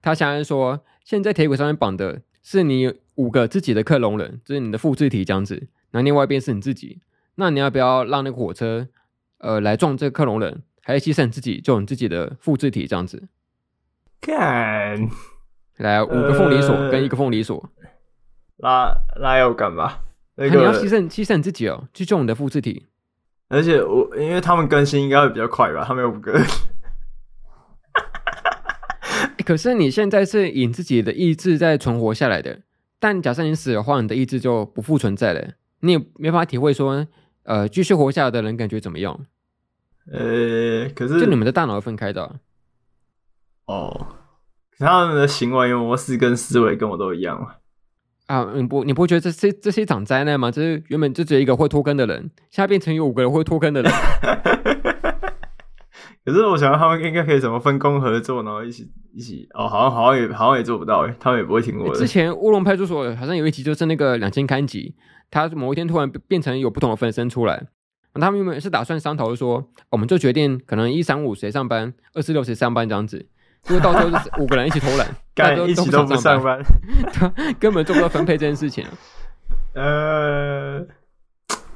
他想要说，现在铁轨上面绑的是你五个自己的克隆人，就是你的复制体这样子。那另外一边是你自己。那你要不要让那个火车，呃，来撞这个克隆人，还是牺牲你自己，就你自己的复制体这样子？干，来五个凤梨锁跟一个凤梨锁，那那要干嘛？那个你要牺牲牺牲你自己哦，去救你的复制体。而且我因为他们更新应该会比较快吧，他们有五个人。可是你现在是以自己的意志在存活下来的，但假设你死的话，你的意志就不复存在了，你也没法体会说，呃，继续活下来的人感觉怎么样？呃，可是就你们的大脑会分开的啊。哦，可是他们的行为模式跟思维跟我都一样嘛。啊，你不你不会觉得这是这是一场灾难吗？就是原本就只有一个会脱坑的人，现在变成有五个人会脱坑的人。可是我想他们应该可以怎么分工合作，然后一起一起哦，好像好像也好像也做不到诶，他们也不会听我的。之前乌龙派出所好像有一集就是那个两千刊集，他某一天突然变成有不同的分身出来，那他们原本是打算商讨说，我们就决定可能一三五谁上班，二四六谁上班这样子。因为到时候就是五个人一起偷懒，大家都一起都不上班，根本做不到分配这件事情。呃，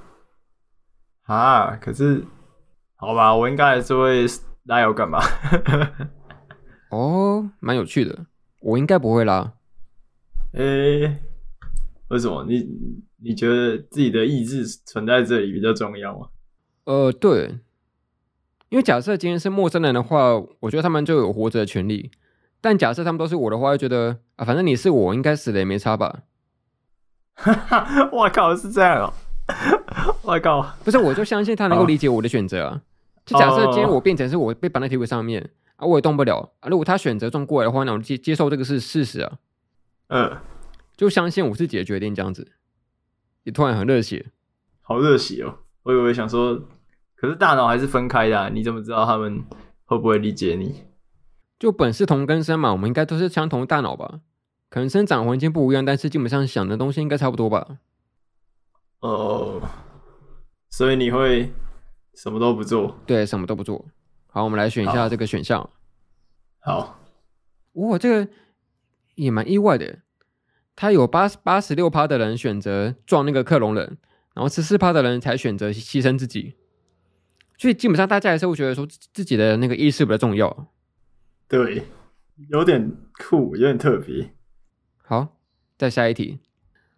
啊，可是好吧，我应该还是会拉摇杆吧？哦，蛮有趣的，我应该不会拉。诶、欸，为什么？你你觉得自己的意志存在这里比较重要吗？呃，对。因为假设今天是陌生人的话，我觉得他们就有活着的权利。但假设他们都是我的话，就觉得啊，反正你是我，应该死了也没差吧？哈哈，我靠，是这样哦！我靠，不是，我就相信他能够理解我的选择啊。就假设今天我变成是我被绑在铁轨上面啊，我也动不了啊。如果他选择撞过来的话，那我接接受这个是事实啊。嗯，就相信我自己的决定，这样子。你突然很热血，好热血哦！我以为想说。可是大脑还是分开的啊，你怎么知道他们会不会理解你？就本是同根生嘛，我们应该都是相同的大脑吧？可能生长环境不一样，但是基本上想的东西应该差不多吧？哦，所以你会什么都不做？对，什么都不做。好，我们来选一下这个选项。好，哇，这个也蛮意外的。他有八八十六趴的人选择撞那个克隆人，然后十四趴的人才选择牺牲自己。所以基本上大家还是会觉得说自己的那个意识比较重要，对，有点酷，有点特别。好，再下一题。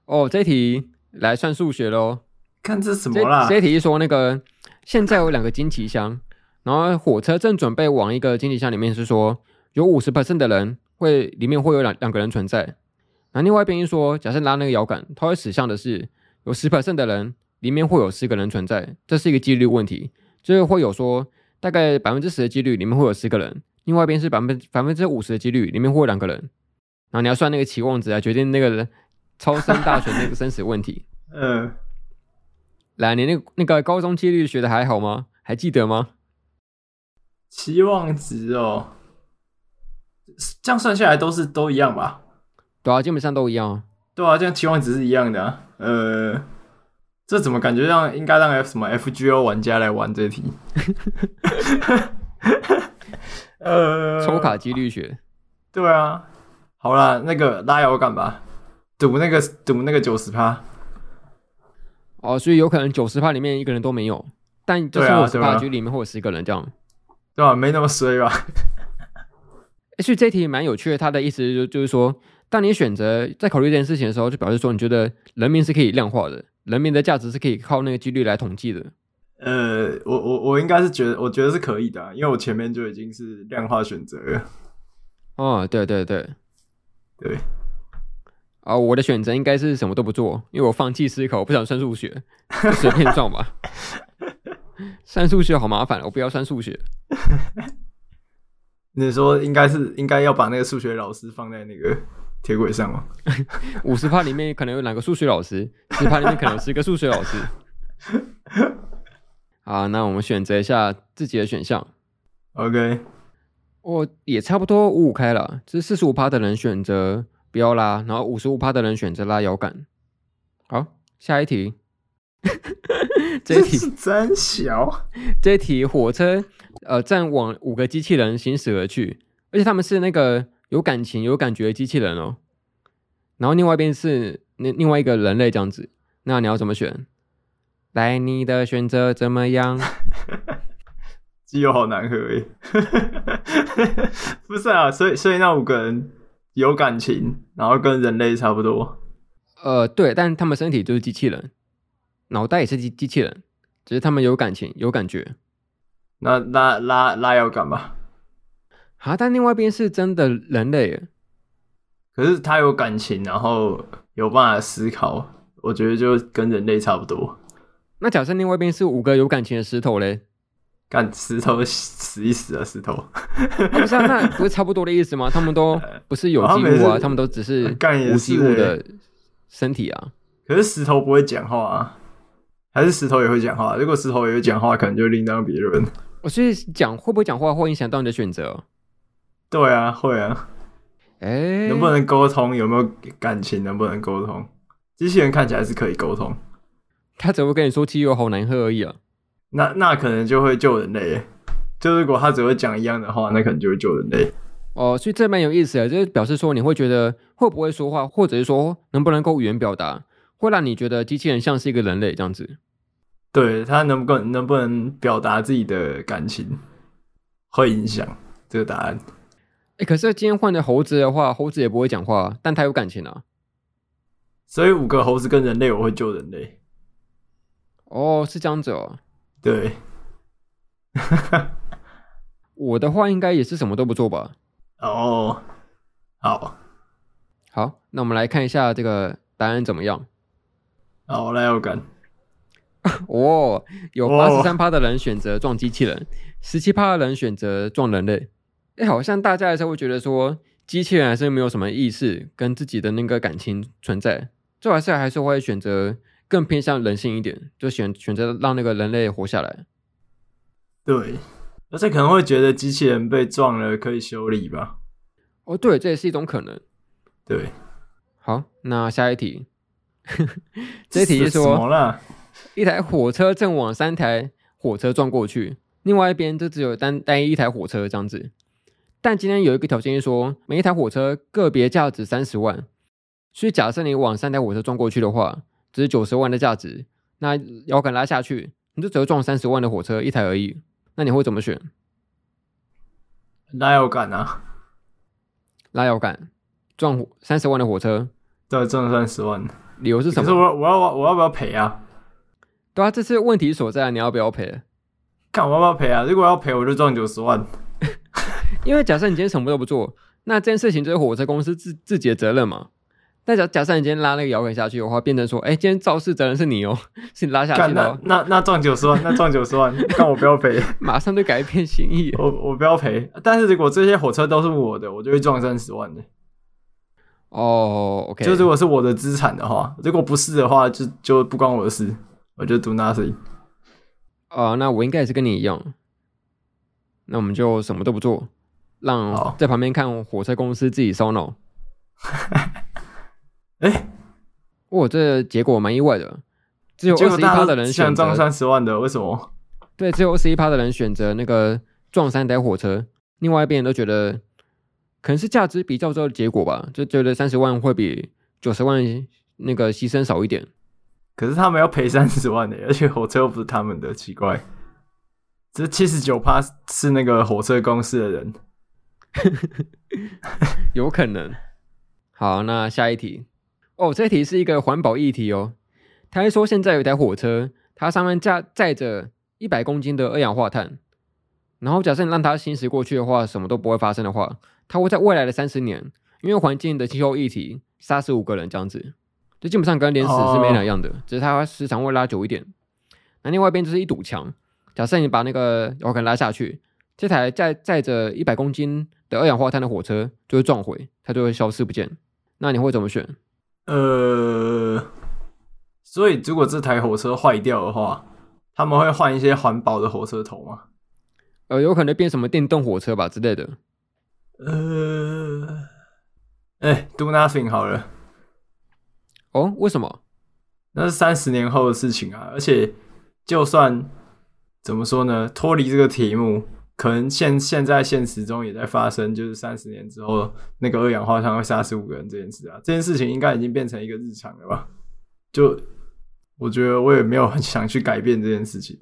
哦，这一题来算数学喽。看这什么啦？这，这一题是说那个现在有两个惊奇箱，然后火车正准备往一个惊奇箱里面，是说有五十 percent 的人会里面会有两两个人存在。然后另外一边一说，假设拉那个摇杆，它会指向的是有十 percent 的人里面会有十个人存在，这是一个几率问题。就是会有说，大概百分之十的几率里面会有十个人，另外一边是百分百分之五十的几率里面会有两个人，然后你要算那个期望值来决定那个人超生大选那个生死问题。嗯，来，你那那个高中几率学的还好吗？还记得吗？期望值哦，这样算下来都是都一样吧？对啊，基本上都一样。对啊，这样期望值是一样的啊。呃。这怎么感觉让应该让 F 什么 FGO 玩家来玩这题？呃，抽卡几率学。对啊，好啦，那个拉摇杆吧，赌那个赌那个九十趴。哦，所以有可能九十趴里面一个人都没有，但就是五十趴局里面会有十个人这样。对吧、啊？没那么衰吧？所以这题蛮有趣的，他的意思就就是说，当你选择在考虑这件事情的时候，就表示说你觉得人民是可以量化的。人民的价值是可以靠那个几率来统计的。呃，我我我应该是觉得，我觉得是可以的啊，因为我前面就已经是量化选择了。哦，对对对对。啊，我的选择应该是什么都不做，因为我放弃思考，我不想算数学，随便撞吧。算数学好麻烦，我不要算数学。你说应该是应该要把那个数学老师放在那个。铁轨上吗？五十趴里面可能有两个数学老师，十趴里面可能是一个数学老师。啊，那我们选择一下自己的选项。OK，我也差不多五五开了，这四十五趴的人选择不要拉，然后五十五趴的人选择拉摇杆。好，下一题。这一题真小。这一题火车呃，站往五个机器人行驶而去，而且他们是那个。有感情、有感觉的机器人哦，然后另外一边是另另外一个人类这样子，那你要怎么选？来，你的选择怎么样？机油好难喝诶，不是啊，所以所以那五个人有感情，然后跟人类差不多。呃，对，但他们身体就是机器人，脑袋也是机机器人，只是他们有感情、有感觉。那拉拉拉要干嘛？啊，但另外一边是真的人类，可是他有感情，然后有办法思考，我觉得就跟人类差不多。那假设另外一边是五个有感情的石头嘞？干石头死一死啊！石头，啊、不是啊，那 不是差不多的意思吗？他们都不是有机物啊，他们都只是无机物的身体啊。可是石头不会讲话啊？还是石头也会讲话？如果石头也会讲话，可能就另当别论。我所以讲会不会讲话会影响到你的选择？对啊，会啊。哎、欸，能不能沟通？有没有感情？能不能沟通？机器人看起来是可以沟通，他只会跟你说汽油好难喝而已啊。那那可能就会救人类，就如果他只会讲一样的话，那可能就会救人类。哦，所以这蛮有意思的，就是表示说你会觉得会不会说话，或者是说能不能够语言表达，会让你觉得机器人像是一个人类这样子。对，他能不能能不能表达自己的感情，会影响这个答案。哎，可是今天换的猴子的话，猴子也不会讲话，但它有感情啊。所以五个猴子跟人类，我会救人类。哦，是这样子哦。对，我的话应该也是什么都不做吧。哦，好，好，那我们来看一下这个答案怎么样。好，来有感。哦，有八十三趴的人选择撞机器人，十七趴的人选择撞人类。哎，好像大家还是会觉得说，机器人还是没有什么意识跟自己的那个感情存在，最后还是还是会选择。更偏向人性一点，就选选择让那个人类活下来。对，而且可能会觉得机器人被撞了可以修理吧？哦，对，这也是一种可能。对，好，那下一题，这一题是说，一台火车正往三台火车撞过去，另外一边就只有单单一一台火车这样子。但今天有一个条件是说，每一台火车个别价值三十万，所以假设你往三台火车撞过去的话。只是九十万的价值，那摇杆拉下去，你就只会撞三十万的火车一台而已。那你会怎么选？拉摇杆啊，拉摇杆撞三十万的火车，对，撞三十万。理由是什么？可是我我要我要不要赔啊？对啊，这是问题所在，你要不要赔？看我要不要赔啊？如果要赔，我就撞九十万。因为假设你今天什么都不做，那这件事情就是火车公司自自己的责任嘛。那假假设你今天拉那个摇杆下去的话，变成说，哎、欸，今天肇事责任是你哦、喔，是你拉下去的、喔。那那那撞九十万，那撞九十万，那我不要赔，马上就改变心意。我我不要赔，但是如果这些火车都是我的，我就会撞三十万的。哦、oh,，OK，就如果是我的资产的话，如果不是的话，就就不关我的事，我就 do nothing。啊，那我应该也是跟你一样，那我们就什么都不做，让在旁边看火车公司自己烧脑。哎、欸，我、哦、这个、结果蛮意外的，只有二十一趴的人选择撞三十万的，为什么？对，只有二十一趴的人选择那个撞三台火车，另外一边人都觉得可能是价值比较之后的结果吧，就觉得三十万会比九十万那个牺牲少一点。可是他们要赔三十万的，而且火车又不是他们的，奇怪。这七十九趴是那个火车公司的人，有可能。好，那下一题。哦，这题是一个环保议题哦。他还说，现在有一台火车，它上面架载着一百公斤的二氧化碳。然后，假设你让它行驶过去的话，什么都不会发生的话，它会在未来的三十年，因为环境的气候议题，杀死五个人这样子，就基本上跟连死是没两样的，只是它时长会拉久一点。那另外一边就是一堵墙，假设你把那个摇杆拉下去，这台载载着一百公斤的二氧化碳的火车就会撞毁，它就会消失不见。那你会怎么选？呃，所以如果这台火车坏掉的话，他们会换一些环保的火车头吗？呃，有可能变什么电动火车吧之类的。呃，哎、欸，Do nothing 好了。哦，为什么？那是三十年后的事情啊！而且，就算怎么说呢，脱离这个题目。可能现现在现实中也在发生，就是三十年之后那个二氧化碳会杀死五个人这件事啊，这件事情应该已经变成一个日常了吧？就我觉得我也没有很想去改变这件事情。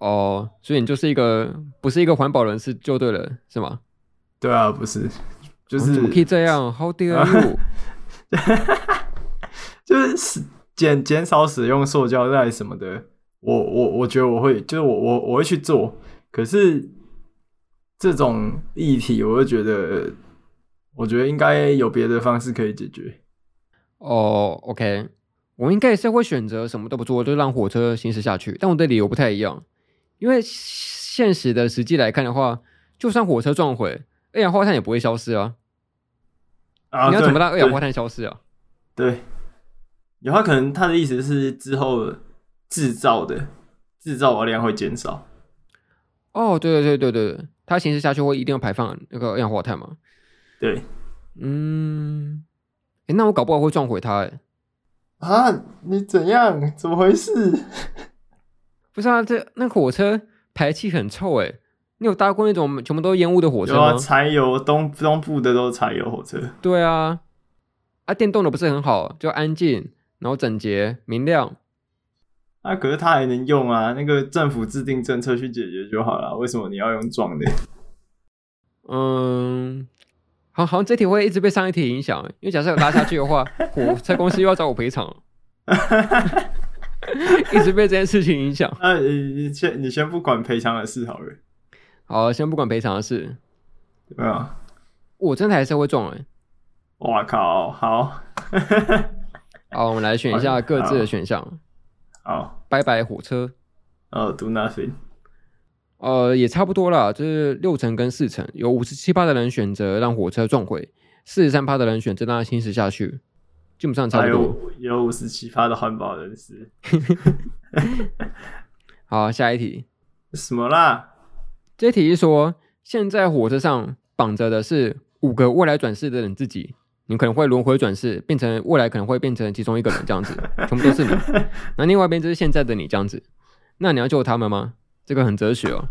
哦，所以你就是一个不是一个环保人士就对了，是吗？对啊，不是，就是、哦、怎么可以这样？How dare you？就是减减少使用塑胶袋什么的，我我我觉得我会，就是我我我会去做。可是这种议题，我就觉得，我觉得应该有别的方式可以解决。哦、oh，OK，我应该也是会选择什么都不做，就让火车行驶下去。但我的理由不太一样，因为现实的实际来看的话，就算火车撞毁，二氧化碳也不会消失啊。啊，你要怎么让二氧化碳消失啊？对。对有他可能他的意思是之后制造的制造的量会减少。哦，对对对对对，它行驶下去会一定要排放那个二氧化碳嘛？对，嗯，哎，那我搞不好会撞毁它哎。啊，你怎样？怎么回事？不是啊，这那火车排气很臭哎。你有搭过那种全部都是烟雾的火车吗？有啊，柴油东东部的都是柴油火车。对啊，啊，电动的不是很好，就安静。然后整洁明亮，啊，可是它还能用啊？那个政府制定政策去解决就好了，为什么你要用撞的？嗯，好，好像这题会一直被上一题影响，因为假设有拉下去的话，火车公司又要找我赔偿，一直被这件事情影响。那、啊、你你先你先不管赔偿的事好了，好，先不管赔偿的事，对啊，我真的还是会撞哎、欸，哇靠，好。好，我们来选一下各自的选项。好，拜拜火车。哦，Do nothing。呃，也差不多啦，就是六成跟四成，有五十七趴的人选择让火车撞毁，四十三趴的人选择让它行驶下去，基本上差不多。有五十七趴的环保人士。好，下一题。什么啦？这题是说，现在火车上绑着的是五个未来转世的人自己。你可能会轮回转世，变成未来可能会变成其中一个人这样子，全部都是你。那另外一边就是现在的你这样子，那你要救他们吗？这个很哲学哦。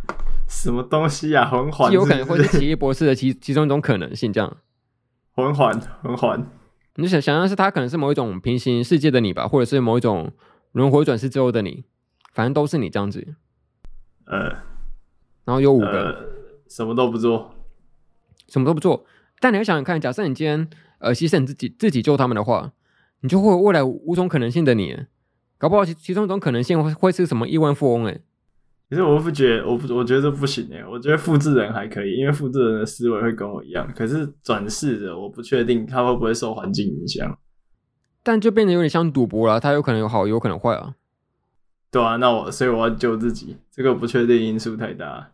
什么东西啊？魂环有可能会是奇异博士的其其中一种可能性，这样。魂环，魂环。你想想象是他可能是某一种平行世界的你吧，或者是某一种轮回转世之后的你，反正都是你这样子。呃，然后有五个、呃，什么都不做，什么都不做。但你要想想看，假设你今天。呃，牺牲自己自己救他们的话，你就会有未来五种可能性的你，搞不好其其中一种可能性会会是什么亿万富翁哎。可是我不觉得，我不我觉得这不行哎。我觉得复制人还可以，因为复制人的思维会跟我一样。可是转世的，我不确定他会不会受环境影响。但就变得有点像赌博了，他有可能有好，有可能坏啊。对啊，那我所以我要救自己，这个不确定因素太大。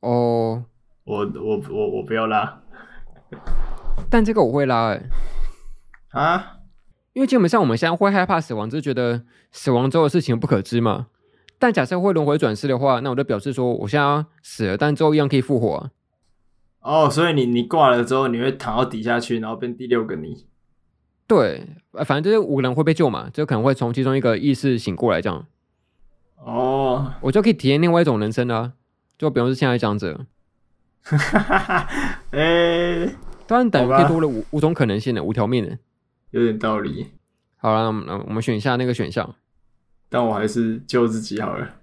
哦，我我我我不要拉。但这个我会拉哎、欸，啊，因为基本上我们现在会害怕死亡，就是觉得死亡之后的事情不可知嘛。但假设会轮回转世的话，那我就表示说我现在要死了，但之后一样可以复活啊。哦，所以你你挂了之后，你会躺到底下去，然后变第六个你。对，反正就是五个人会被救嘛，就可能会从其中一个意识醒过来这样。哦，我就可以体验另外一种人生啊，就比如是现在这样子。哈哈哈哈诶。当然，等于可以多了五五种可能性的五条命的，有点道理。好了，那我们选一下那个选项。但我还是救自己好了。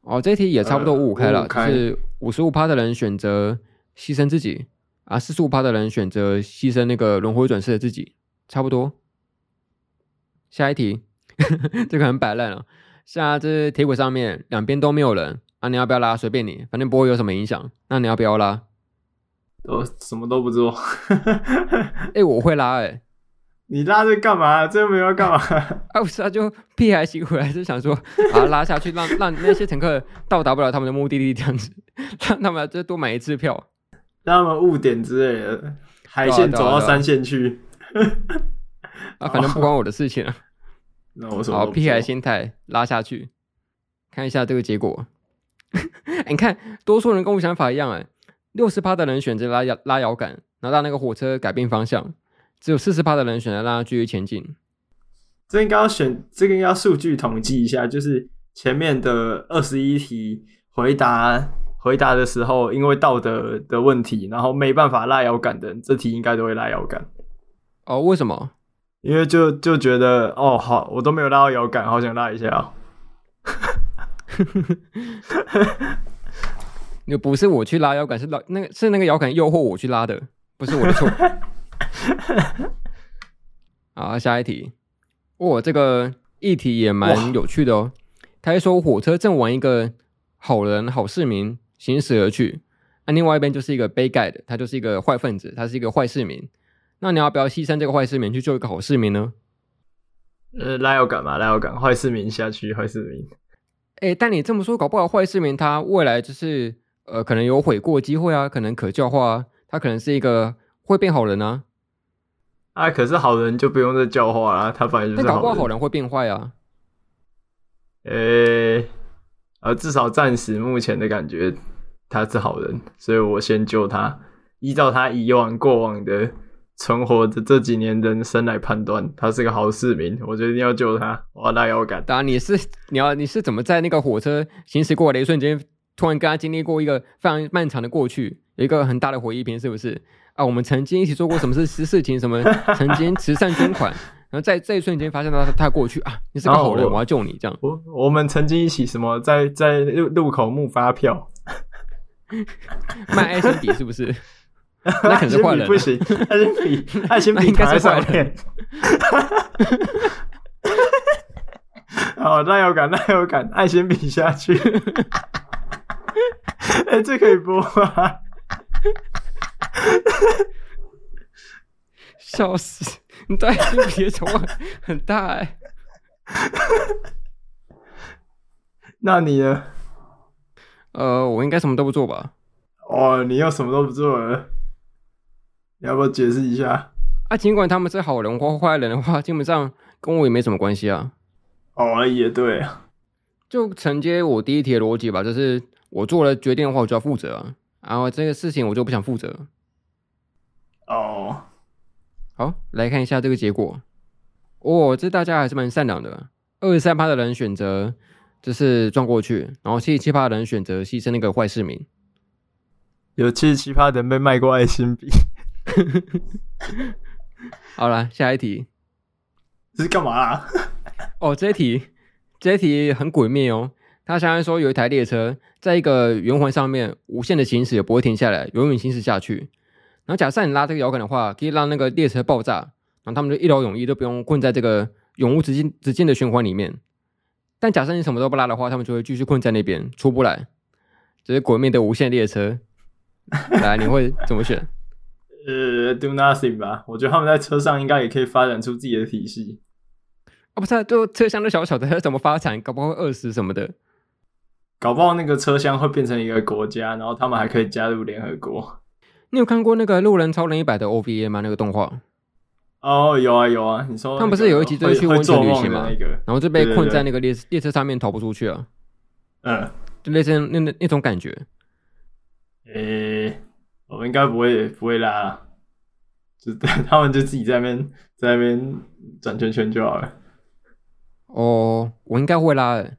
哦，这一题也差不多五五开了，呃、就是五十五趴的人选择牺牲自己，啊，四十五趴的人选择牺牲那个轮回转世的自己，差不多。下一题，这个很摆烂了。现在这铁轨上面两边都没有人啊，你要不要拉？随便你，反正不会有什么影响。那你要不要拉？我什么都不做，哎、欸，我会拉哎、欸，你拉这干嘛？这又没有要干嘛？啊，不是啊，就屁孩行回来就想说，把他拉下去，让让那些乘客到达不了他们的目的地，这样子，让他们再多买一次票，让他们误点之类的，海线走到三线去，啊，反正不关我的事情啊。那我说，好，屁孩心态拉下去，看一下这个结果。欸、你看，多数人跟我想法一样哎、欸。六十趴的人选择拉摇拉摇杆，然后让那个火车改变方向；只有四十趴的人选择让它继续前进。这应该要选，这个应该要数据统计一下，就是前面的二十一题回答回答的时候，因为道德的问题，然后没办法拉摇杆的人，这题应该都会拉摇杆。哦，为什么？因为就就觉得哦，好，我都没有拉到摇杆，好想拉一下哦。那不是我去拉摇杆，是拉那个是那个摇杆诱惑我去拉的，不是我的错。好，下一题。哦，这个议题也蛮有趣的哦。他还说火车正往一个好人、好市民行驶而去，那、啊、另外一边就是一个杯盖的，他就是一个坏分子，他是一个坏市民。那你要不要牺牲这个坏市民去救一个好市民呢？呃，拉摇杆嘛，拉摇杆，坏市民下去，坏市民。哎，但你这么说，搞不好坏市民他未来就是呃，可能有悔过机会啊，可能可教化啊，他可能是一个会变好人啊。啊！可是好人就不用再教化了，他反正就是好人。搞不好好人会变坏啊？诶、欸，呃，至少暂时目前的感觉他是好人，所以我先救他。依照他以往过往的存活的这几年人生来判断，他是个好市民，我决定要救他。哇，那要敢。当然，你是你要你是怎么在那个火车行驶过来的一瞬间，突然跟他经历过一个非常漫长的过去，有一个很大的回忆篇，是不是？啊，我们曾经一起做过什么事 事情？什么曾经慈善捐款，然后在这一瞬间发现他他过去啊，你是个好人，我要救你这样。我我们曾经一起什么在在路路口募发票，卖爱心笔是不是？那可是坏人，不行，爱心笔爱心笔应该是坏人。好，那有感，那有感，爱心笔下去。哎、欸，这可以播吗？笑死！你对爱心笔的仇恨很大哎。那你呢？呃，我应该什么都不做吧？哦，你要什么都不做了？你要不要解释一下？啊，尽管他们是好人或坏人的话，基本上跟我也没什么关系啊。哦，也对啊。就承接我第一题的逻辑吧，就是我做了决定的话，我就要负责啊。然后这个事情我就不想负责。哦，好，来看一下这个结果。哦，这大家还是蛮善良的。二十三趴的人选择就是撞过去，然后七十七趴的人选择牺牲那个坏市民。有七十七趴的人被卖过爱心笔。好了，下一题。这是干嘛啊？哦，这一题，这一题很诡秘哦。他相当于说有一台列车在一个圆环上面无限的行驶，也不会停下来，永远行驶下去。然后假设你拉这个摇杆的话，可以让那个列车爆炸，然后他们就一劳永逸，都不用困在这个永无止境、止境的循环里面。但假设你什么都不拉的话，他们就会继续困在那边，出不来。这是鬼灭的无限列车。来，你会怎么选？呃，do nothing 吧。我觉得他们在车上应该也可以发展出自己的体系。啊，不是、啊，就车厢都小小的，怎么发展？搞不好会饿死什么的。搞不好那个车厢会变成一个国家，然后他们还可以加入联合国。你有看过那个《路人超人一百》的 OVA 吗？那个动画？哦，有啊有啊。你说他们不是有一集就是去温泉旅行嘛？那个，然后就被困在那个列列车上面，逃不出去了。嗯，就类似那那那种感觉。诶、欸，我们应该不会不会拉，就他们就自己在那边在那边转圈圈就好了。哦，我应该会拉的。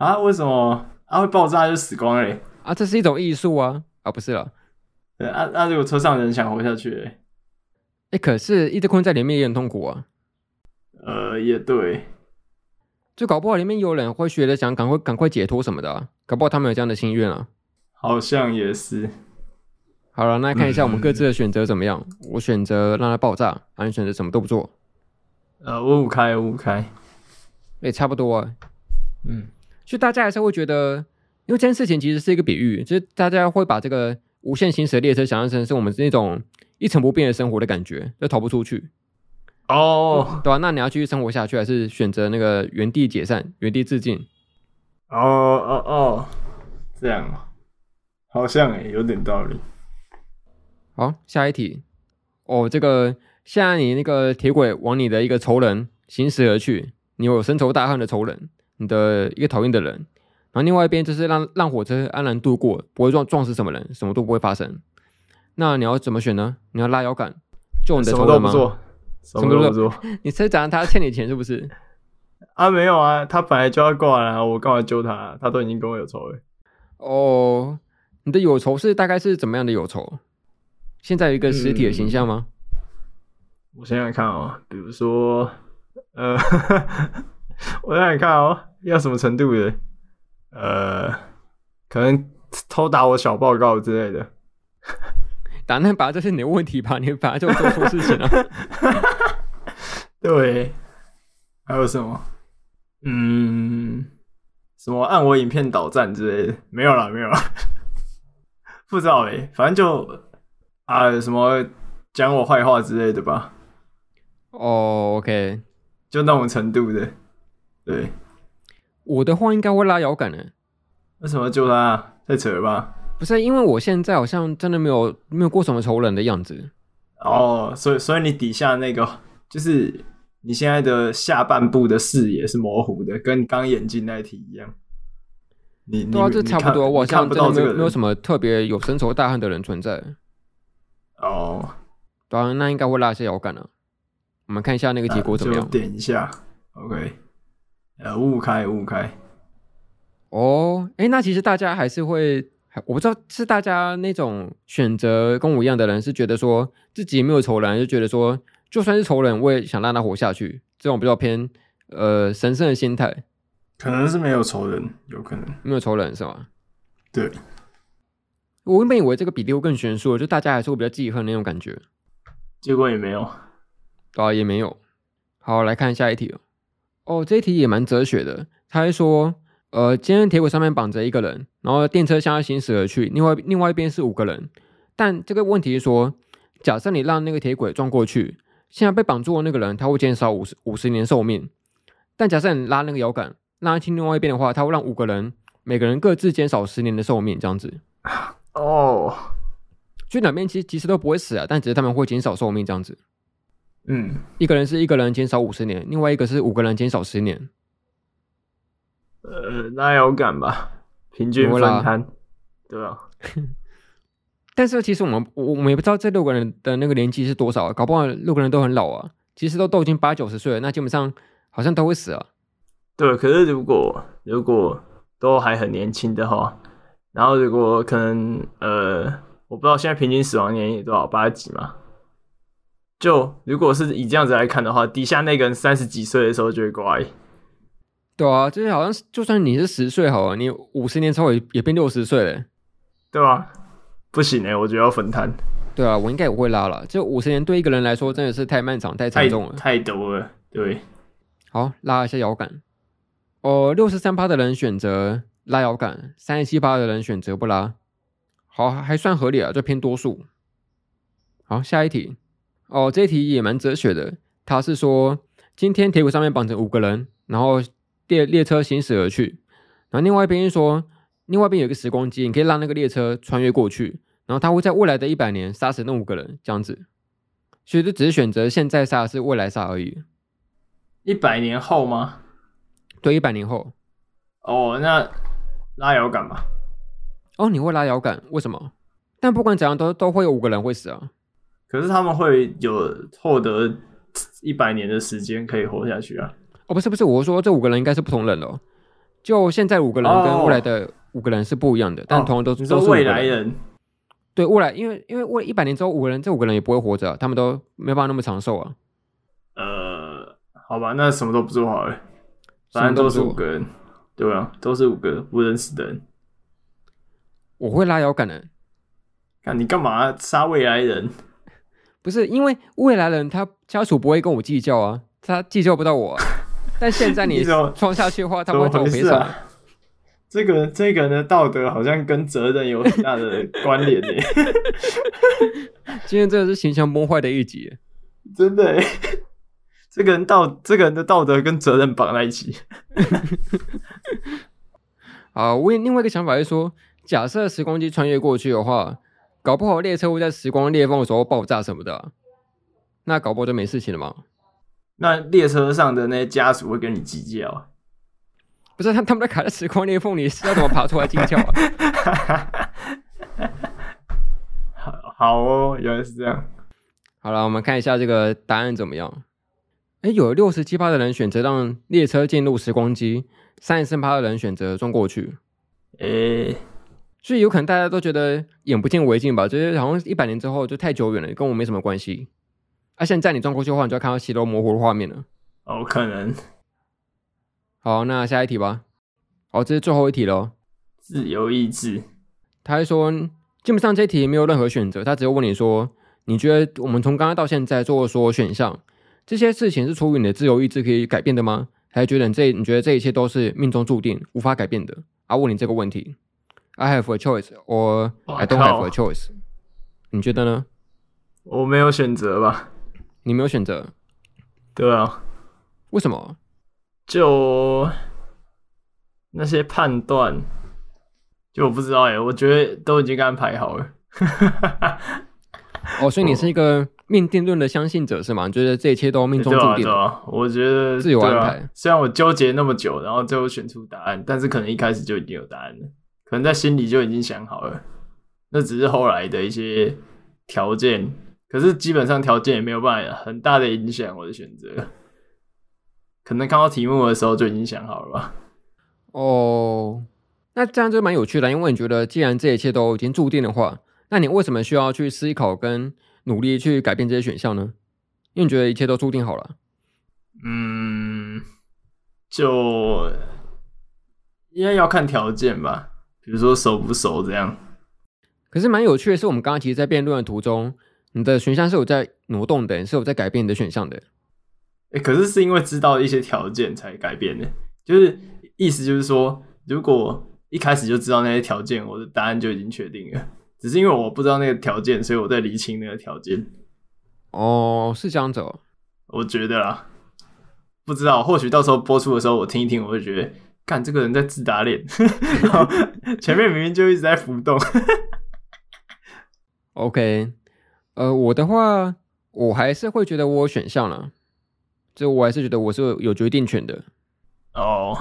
啊？为什么？啊会爆炸就死光了？啊，这是一种艺术啊！啊，不是了。对啊，那如果车上人想活下去，哎、欸，可是一直困在里面也很痛苦啊。呃，也对，就搞不好里面有人会学着想赶快赶快解脱什么的、啊，搞不好他们有这样的心愿啊。好像也是。好了，那看一下 我们各自的选择怎么样？嗯、我选择让它爆炸，还是选择什么都不做？呃，五五开，五五开，也、欸、差不多啊。嗯，就大家还是会觉得，因为这件事情其实是一个比喻，就是大家会把这个。无限行驶的列车，想象成是我们那种一成不变的生活的感觉，就逃不出去。哦、oh.，对吧、啊？那你要继续生活下去，还是选择那个原地解散、原地自尽？哦哦哦，这样，好像诶，有点道理。好，下一题。哦，这个现在你那个铁轨往你的一个仇人行驶而去，你有深仇大恨的仇人，你的一个讨厌的人。然后另外一边就是让让火车安然度过，不会撞撞死什么人，什么都不会发生。那你要怎么选呢？你要拉摇杆救你的仇人吗？什么都不做，什么都不做。你车长他欠你钱是不是？啊，没有啊，他本来就要挂了，我干嘛救他？他都已经跟我有仇了。哦，你的有仇是大概是怎么样的有仇？现在有一个实体的形象吗？嗯、我想想看哦，比如说，呃，我想想看哦，要什么程度的？呃，可能偷打我小报告之类的。打那，把这是你的问题吧？你本来就做错事情了。对，还有什么？嗯，什么按我影片导赞之类的？没有了，没有了，不知道哎、欸，反正就啊，什么讲我坏话之类的吧。哦、oh,，OK，就那种程度的。对，我的话应该会拉摇杆的。为什么救他？太扯了吧？不是，因为我现在好像真的没有没有过什么仇人的样子。哦，所以所以你底下那个就是你现在的下半部的视野是模糊的，跟你刚眼镜那一题一样。你对啊，这差不多。我好像真的没有没有什么特别有深仇大恨的人存在。哦，当然，那应该会拉一些摇杆了。我们看一下那个结果怎么样？点一下，OK。呃，五五开，五五开。哦，哎，那其实大家还是会，我不知道是大家那种选择跟我一样的人，是觉得说自己没有仇人，就觉得说就算是仇人，我也想让他活下去，这种比较偏呃神圣的心态。可能是没有仇人，有可能没有仇人是吗？对，我原本以为这个比例会更悬殊，就大家还是会比较记恨那种感觉，结果也没有，啊，也没有。好，来看下一题哦，这一题也蛮哲学的，他还说。呃，今天铁轨上面绑着一个人，然后电车向他行驶而去。另外另外一边是五个人，但这个问题是说，假设你让那个铁轨撞过去，现在被绑住的那个人他会减少五十五十年寿命。但假设你拉那个摇杆，拉去另外一边的话，他会让五个人每个人各自减少十年的寿命，这样子。哦，所以两边其实其实都不会死啊，但只是他们会减少寿命这样子。嗯，一个人是一个人减少五十年，另外一个是五个人减少十年。呃，那有感吧，平均分摊，对啊。但是其实我们我我们也不知道这六个人的那个年纪是多少啊，搞不好六个人都很老啊，其实都都已经八九十岁了，那基本上好像都会死啊。对，可是如果如果都还很年轻的话，然后如果可能呃，我不知道现在平均死亡年龄多少，八十几嘛？就如果是以这样子来看的话，底下那个人三十几岁的时候就会乖。对啊，就是好像就算你是十岁好了，你五十年之后也也变六十岁了，对啊，不行哎，我觉得要分摊。对啊，我应该也会拉了。就五十年对一个人来说真的是太漫长、太沉重了，太，太多了。对，好，拉一下摇杆。哦，六十三趴的人选择拉摇杆，三十七趴的人选择不拉。好，还算合理啊，就偏多数。好，下一题。哦，这一题也蛮哲学的。他是说，今天铁轨上面绑着五个人，然后。列列车行驶而去，然后另外一边说，另外一边有一个时光机，你可以让那个列车穿越过去，然后它会在未来的一百年杀死那五个人，这样子。所以就只是选择现在杀，还是未来杀而已。一百年后吗？对，一百年后。哦，那拉摇杆吧。哦，你会拉摇杆？为什么？但不管怎样，都都会有五个人会死啊。可是他们会有获得一百年的时间可以活下去啊。哦，不是不是，我说这五个人应该是不同人哦。就现在五个人跟未来的五个人是不一样的，哦、但同样都、哦、都是未来人。对，未来，因为因为未一百年之后五个人，这五个人也不会活着，他们都没办法那么长寿啊。呃，好吧，那什么都不做好了，反正都是五个人，对啊，都是五个不认识的人。我会拉摇杆的。看你干嘛杀未来人？不是因为未来人他家属不会跟我计较啊，他计较不到我、啊。但现在你 撞下去的话，他们会怎么赔偿、啊？这个这个人的道德好像跟责任有很大的关联耶。今天真的是形象崩坏的一集，真的。这个人道，这个人的道德跟责任绑在一起。啊，我另外一个想法是说，假设时光机穿越过去的话，搞不好列车会在时光裂缝的时候爆炸什么的、啊，那搞不好就没事情了嘛。那列车上的那些家属会跟你计较？不是，他他们在卡在时光裂缝里，是要怎么爬出来计较啊？好好哦，原来是这样。好了，我们看一下这个答案怎么样？哎，有六十七趴的人选择让列车进入时光机，三十四趴的人选择撞过去。哎，所以有可能大家都觉得眼不见为净吧？就是好像一百年之后就太久远了，跟我没什么关系。那、啊、现在你转过去的话，你就要看到血肉模糊的画面了。哦，可能。好，那下一题吧。好，这是最后一题喽。自由意志。他还说，基本上这题没有任何选择，他只有问你说，你觉得我们从刚刚到现在做的所有选项，这些事情是出于你的自由意志可以改变的吗？还是觉得你这你觉得这一切都是命中注定无法改变的？啊，问你这个问题：I have a choice or I don't have a choice？你觉得呢？我没有选择吧？你没有选择？对啊。为什么？就那些判断，就我不知道哎，我觉得都已经安排好了。哦，所以你是一个命定论的相信者是吗？你觉得这一切都命中注定？对啊，对啊，我觉得自由安排。虽然我纠结那么久，然后最后选出答案，但是可能一开始就已经有答案了，可能在心里就已经想好了。那只是后来的一些条件，可是基本上条件也没有办法很大的影响我的选择。可能看到题目的时候就已经想好了吧？哦，那这样就蛮有趣的，因为你觉得既然这一切都已经注定的话。那你为什么需要去思考跟努力去改变这些选项呢？因为你觉得一切都注定好了。嗯，就应该要看条件吧，比如说熟不熟这样。可是蛮有趣的是，我们刚刚其实，在辩论的途中，你的选项是有在挪动的，是有在改变你的选项的。哎、欸，可是是因为知道一些条件才改变的，就是意思就是说，如果一开始就知道那些条件，我的答案就已经确定了。只是因为我不知道那个条件，所以我在厘清那个条件。哦，是这样子哦。我觉得啦，不知道，或许到时候播出的时候，我听一听，我会觉得，干这个人在自打脸，然后 前面明明就一直在浮动。OK，呃，我的话，我还是会觉得我有选项了，就我还是觉得我是有决定权的。哦。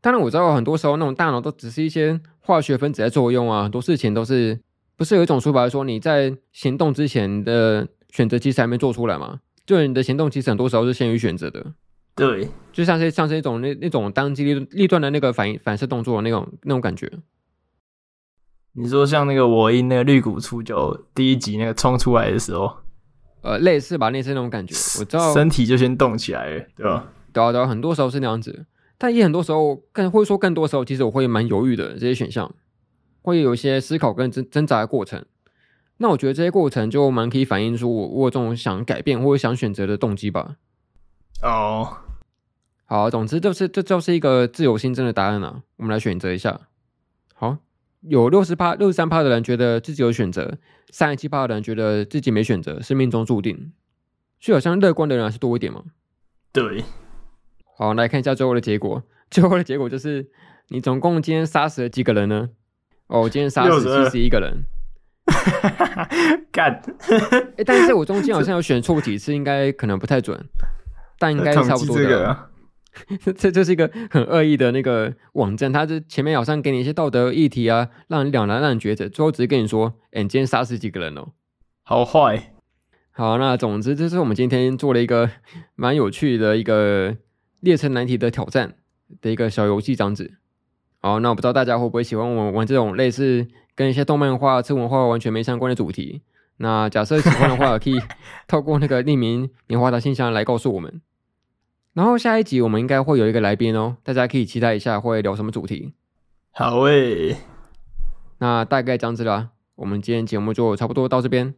当然我知道，很多时候那种大脑都只是一些化学分子在作用啊，很多事情都是不是有一种说法说你在行动之前的选择其实还没做出来嘛？就你的行动其实很多时候是先于选择的。对，就像是像是一种那那种当机立立断的那个反应反射动作那种那种感觉。你说像那个我因那个绿谷出就第一集那个冲出来的时候，呃，类似吧，类似那种感觉。我知道身体就先动起来了，对吧？对啊，对啊，很多时候是那样子。但也很多时候，更或者说更多时候，其实我会蛮犹豫的。这些选项会有一些思考跟挣挣扎的过程。那我觉得这些过程就蛮可以反映出我我有这种想改变或者想选择的动机吧。哦，好，总之就是这就是一个自由心证的答案啊。我们来选择一下。好，有六十趴、六十三趴的人觉得自己有选择，三十七趴的人觉得自己没选择，是命中注定。所以好像乐观的人还是多一点嘛？对。好，来看一下最后的结果。最后的结果就是，你总共今天杀死了几个人呢？哦，今天杀死七十一个人。干！哎，但是我中间好像 有选错几次，应该可能不太准，但应该差不多的。这，就是一个很恶意的那个网站，它这前面好像给你一些道德议题啊，让你两难，让你抉择，最后直接跟你说：“哎，你今天杀死几个人哦？”好坏。好，那总之这是我们今天做了一个 蛮有趣的一个。列车难题的挑战的一个小游戏这样子，好，那我不知道大家会不会喜欢我们玩这种类似跟一些动漫画、次文化完全没相关的主题。那假设喜欢的话，可以 透过那个匿名棉花糖信箱来告诉我们。然后下一集我们应该会有一个来宾哦，大家可以期待一下会聊什么主题。好诶，那大概这样子啦，我们今天节目就差不多到这边。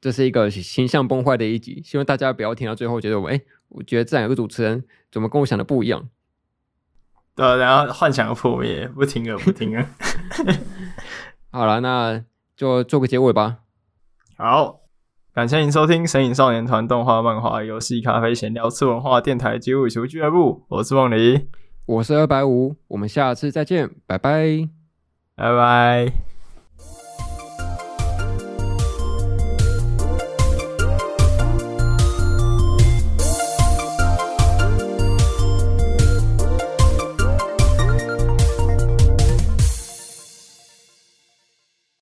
这是一个形象崩坏的一集，希望大家不要听到最后觉得我哎，我觉得自然有个主持人怎么跟我想的不一样。对，然后幻想破灭，不听了，不听了。好了，那就做个结尾吧。好，感谢您收听《神影少年团》动画、漫画、游戏、咖啡闲聊、次文化电台及五球俱乐部。我是梦璃，我是二百五，我们下次再见，拜拜，拜拜。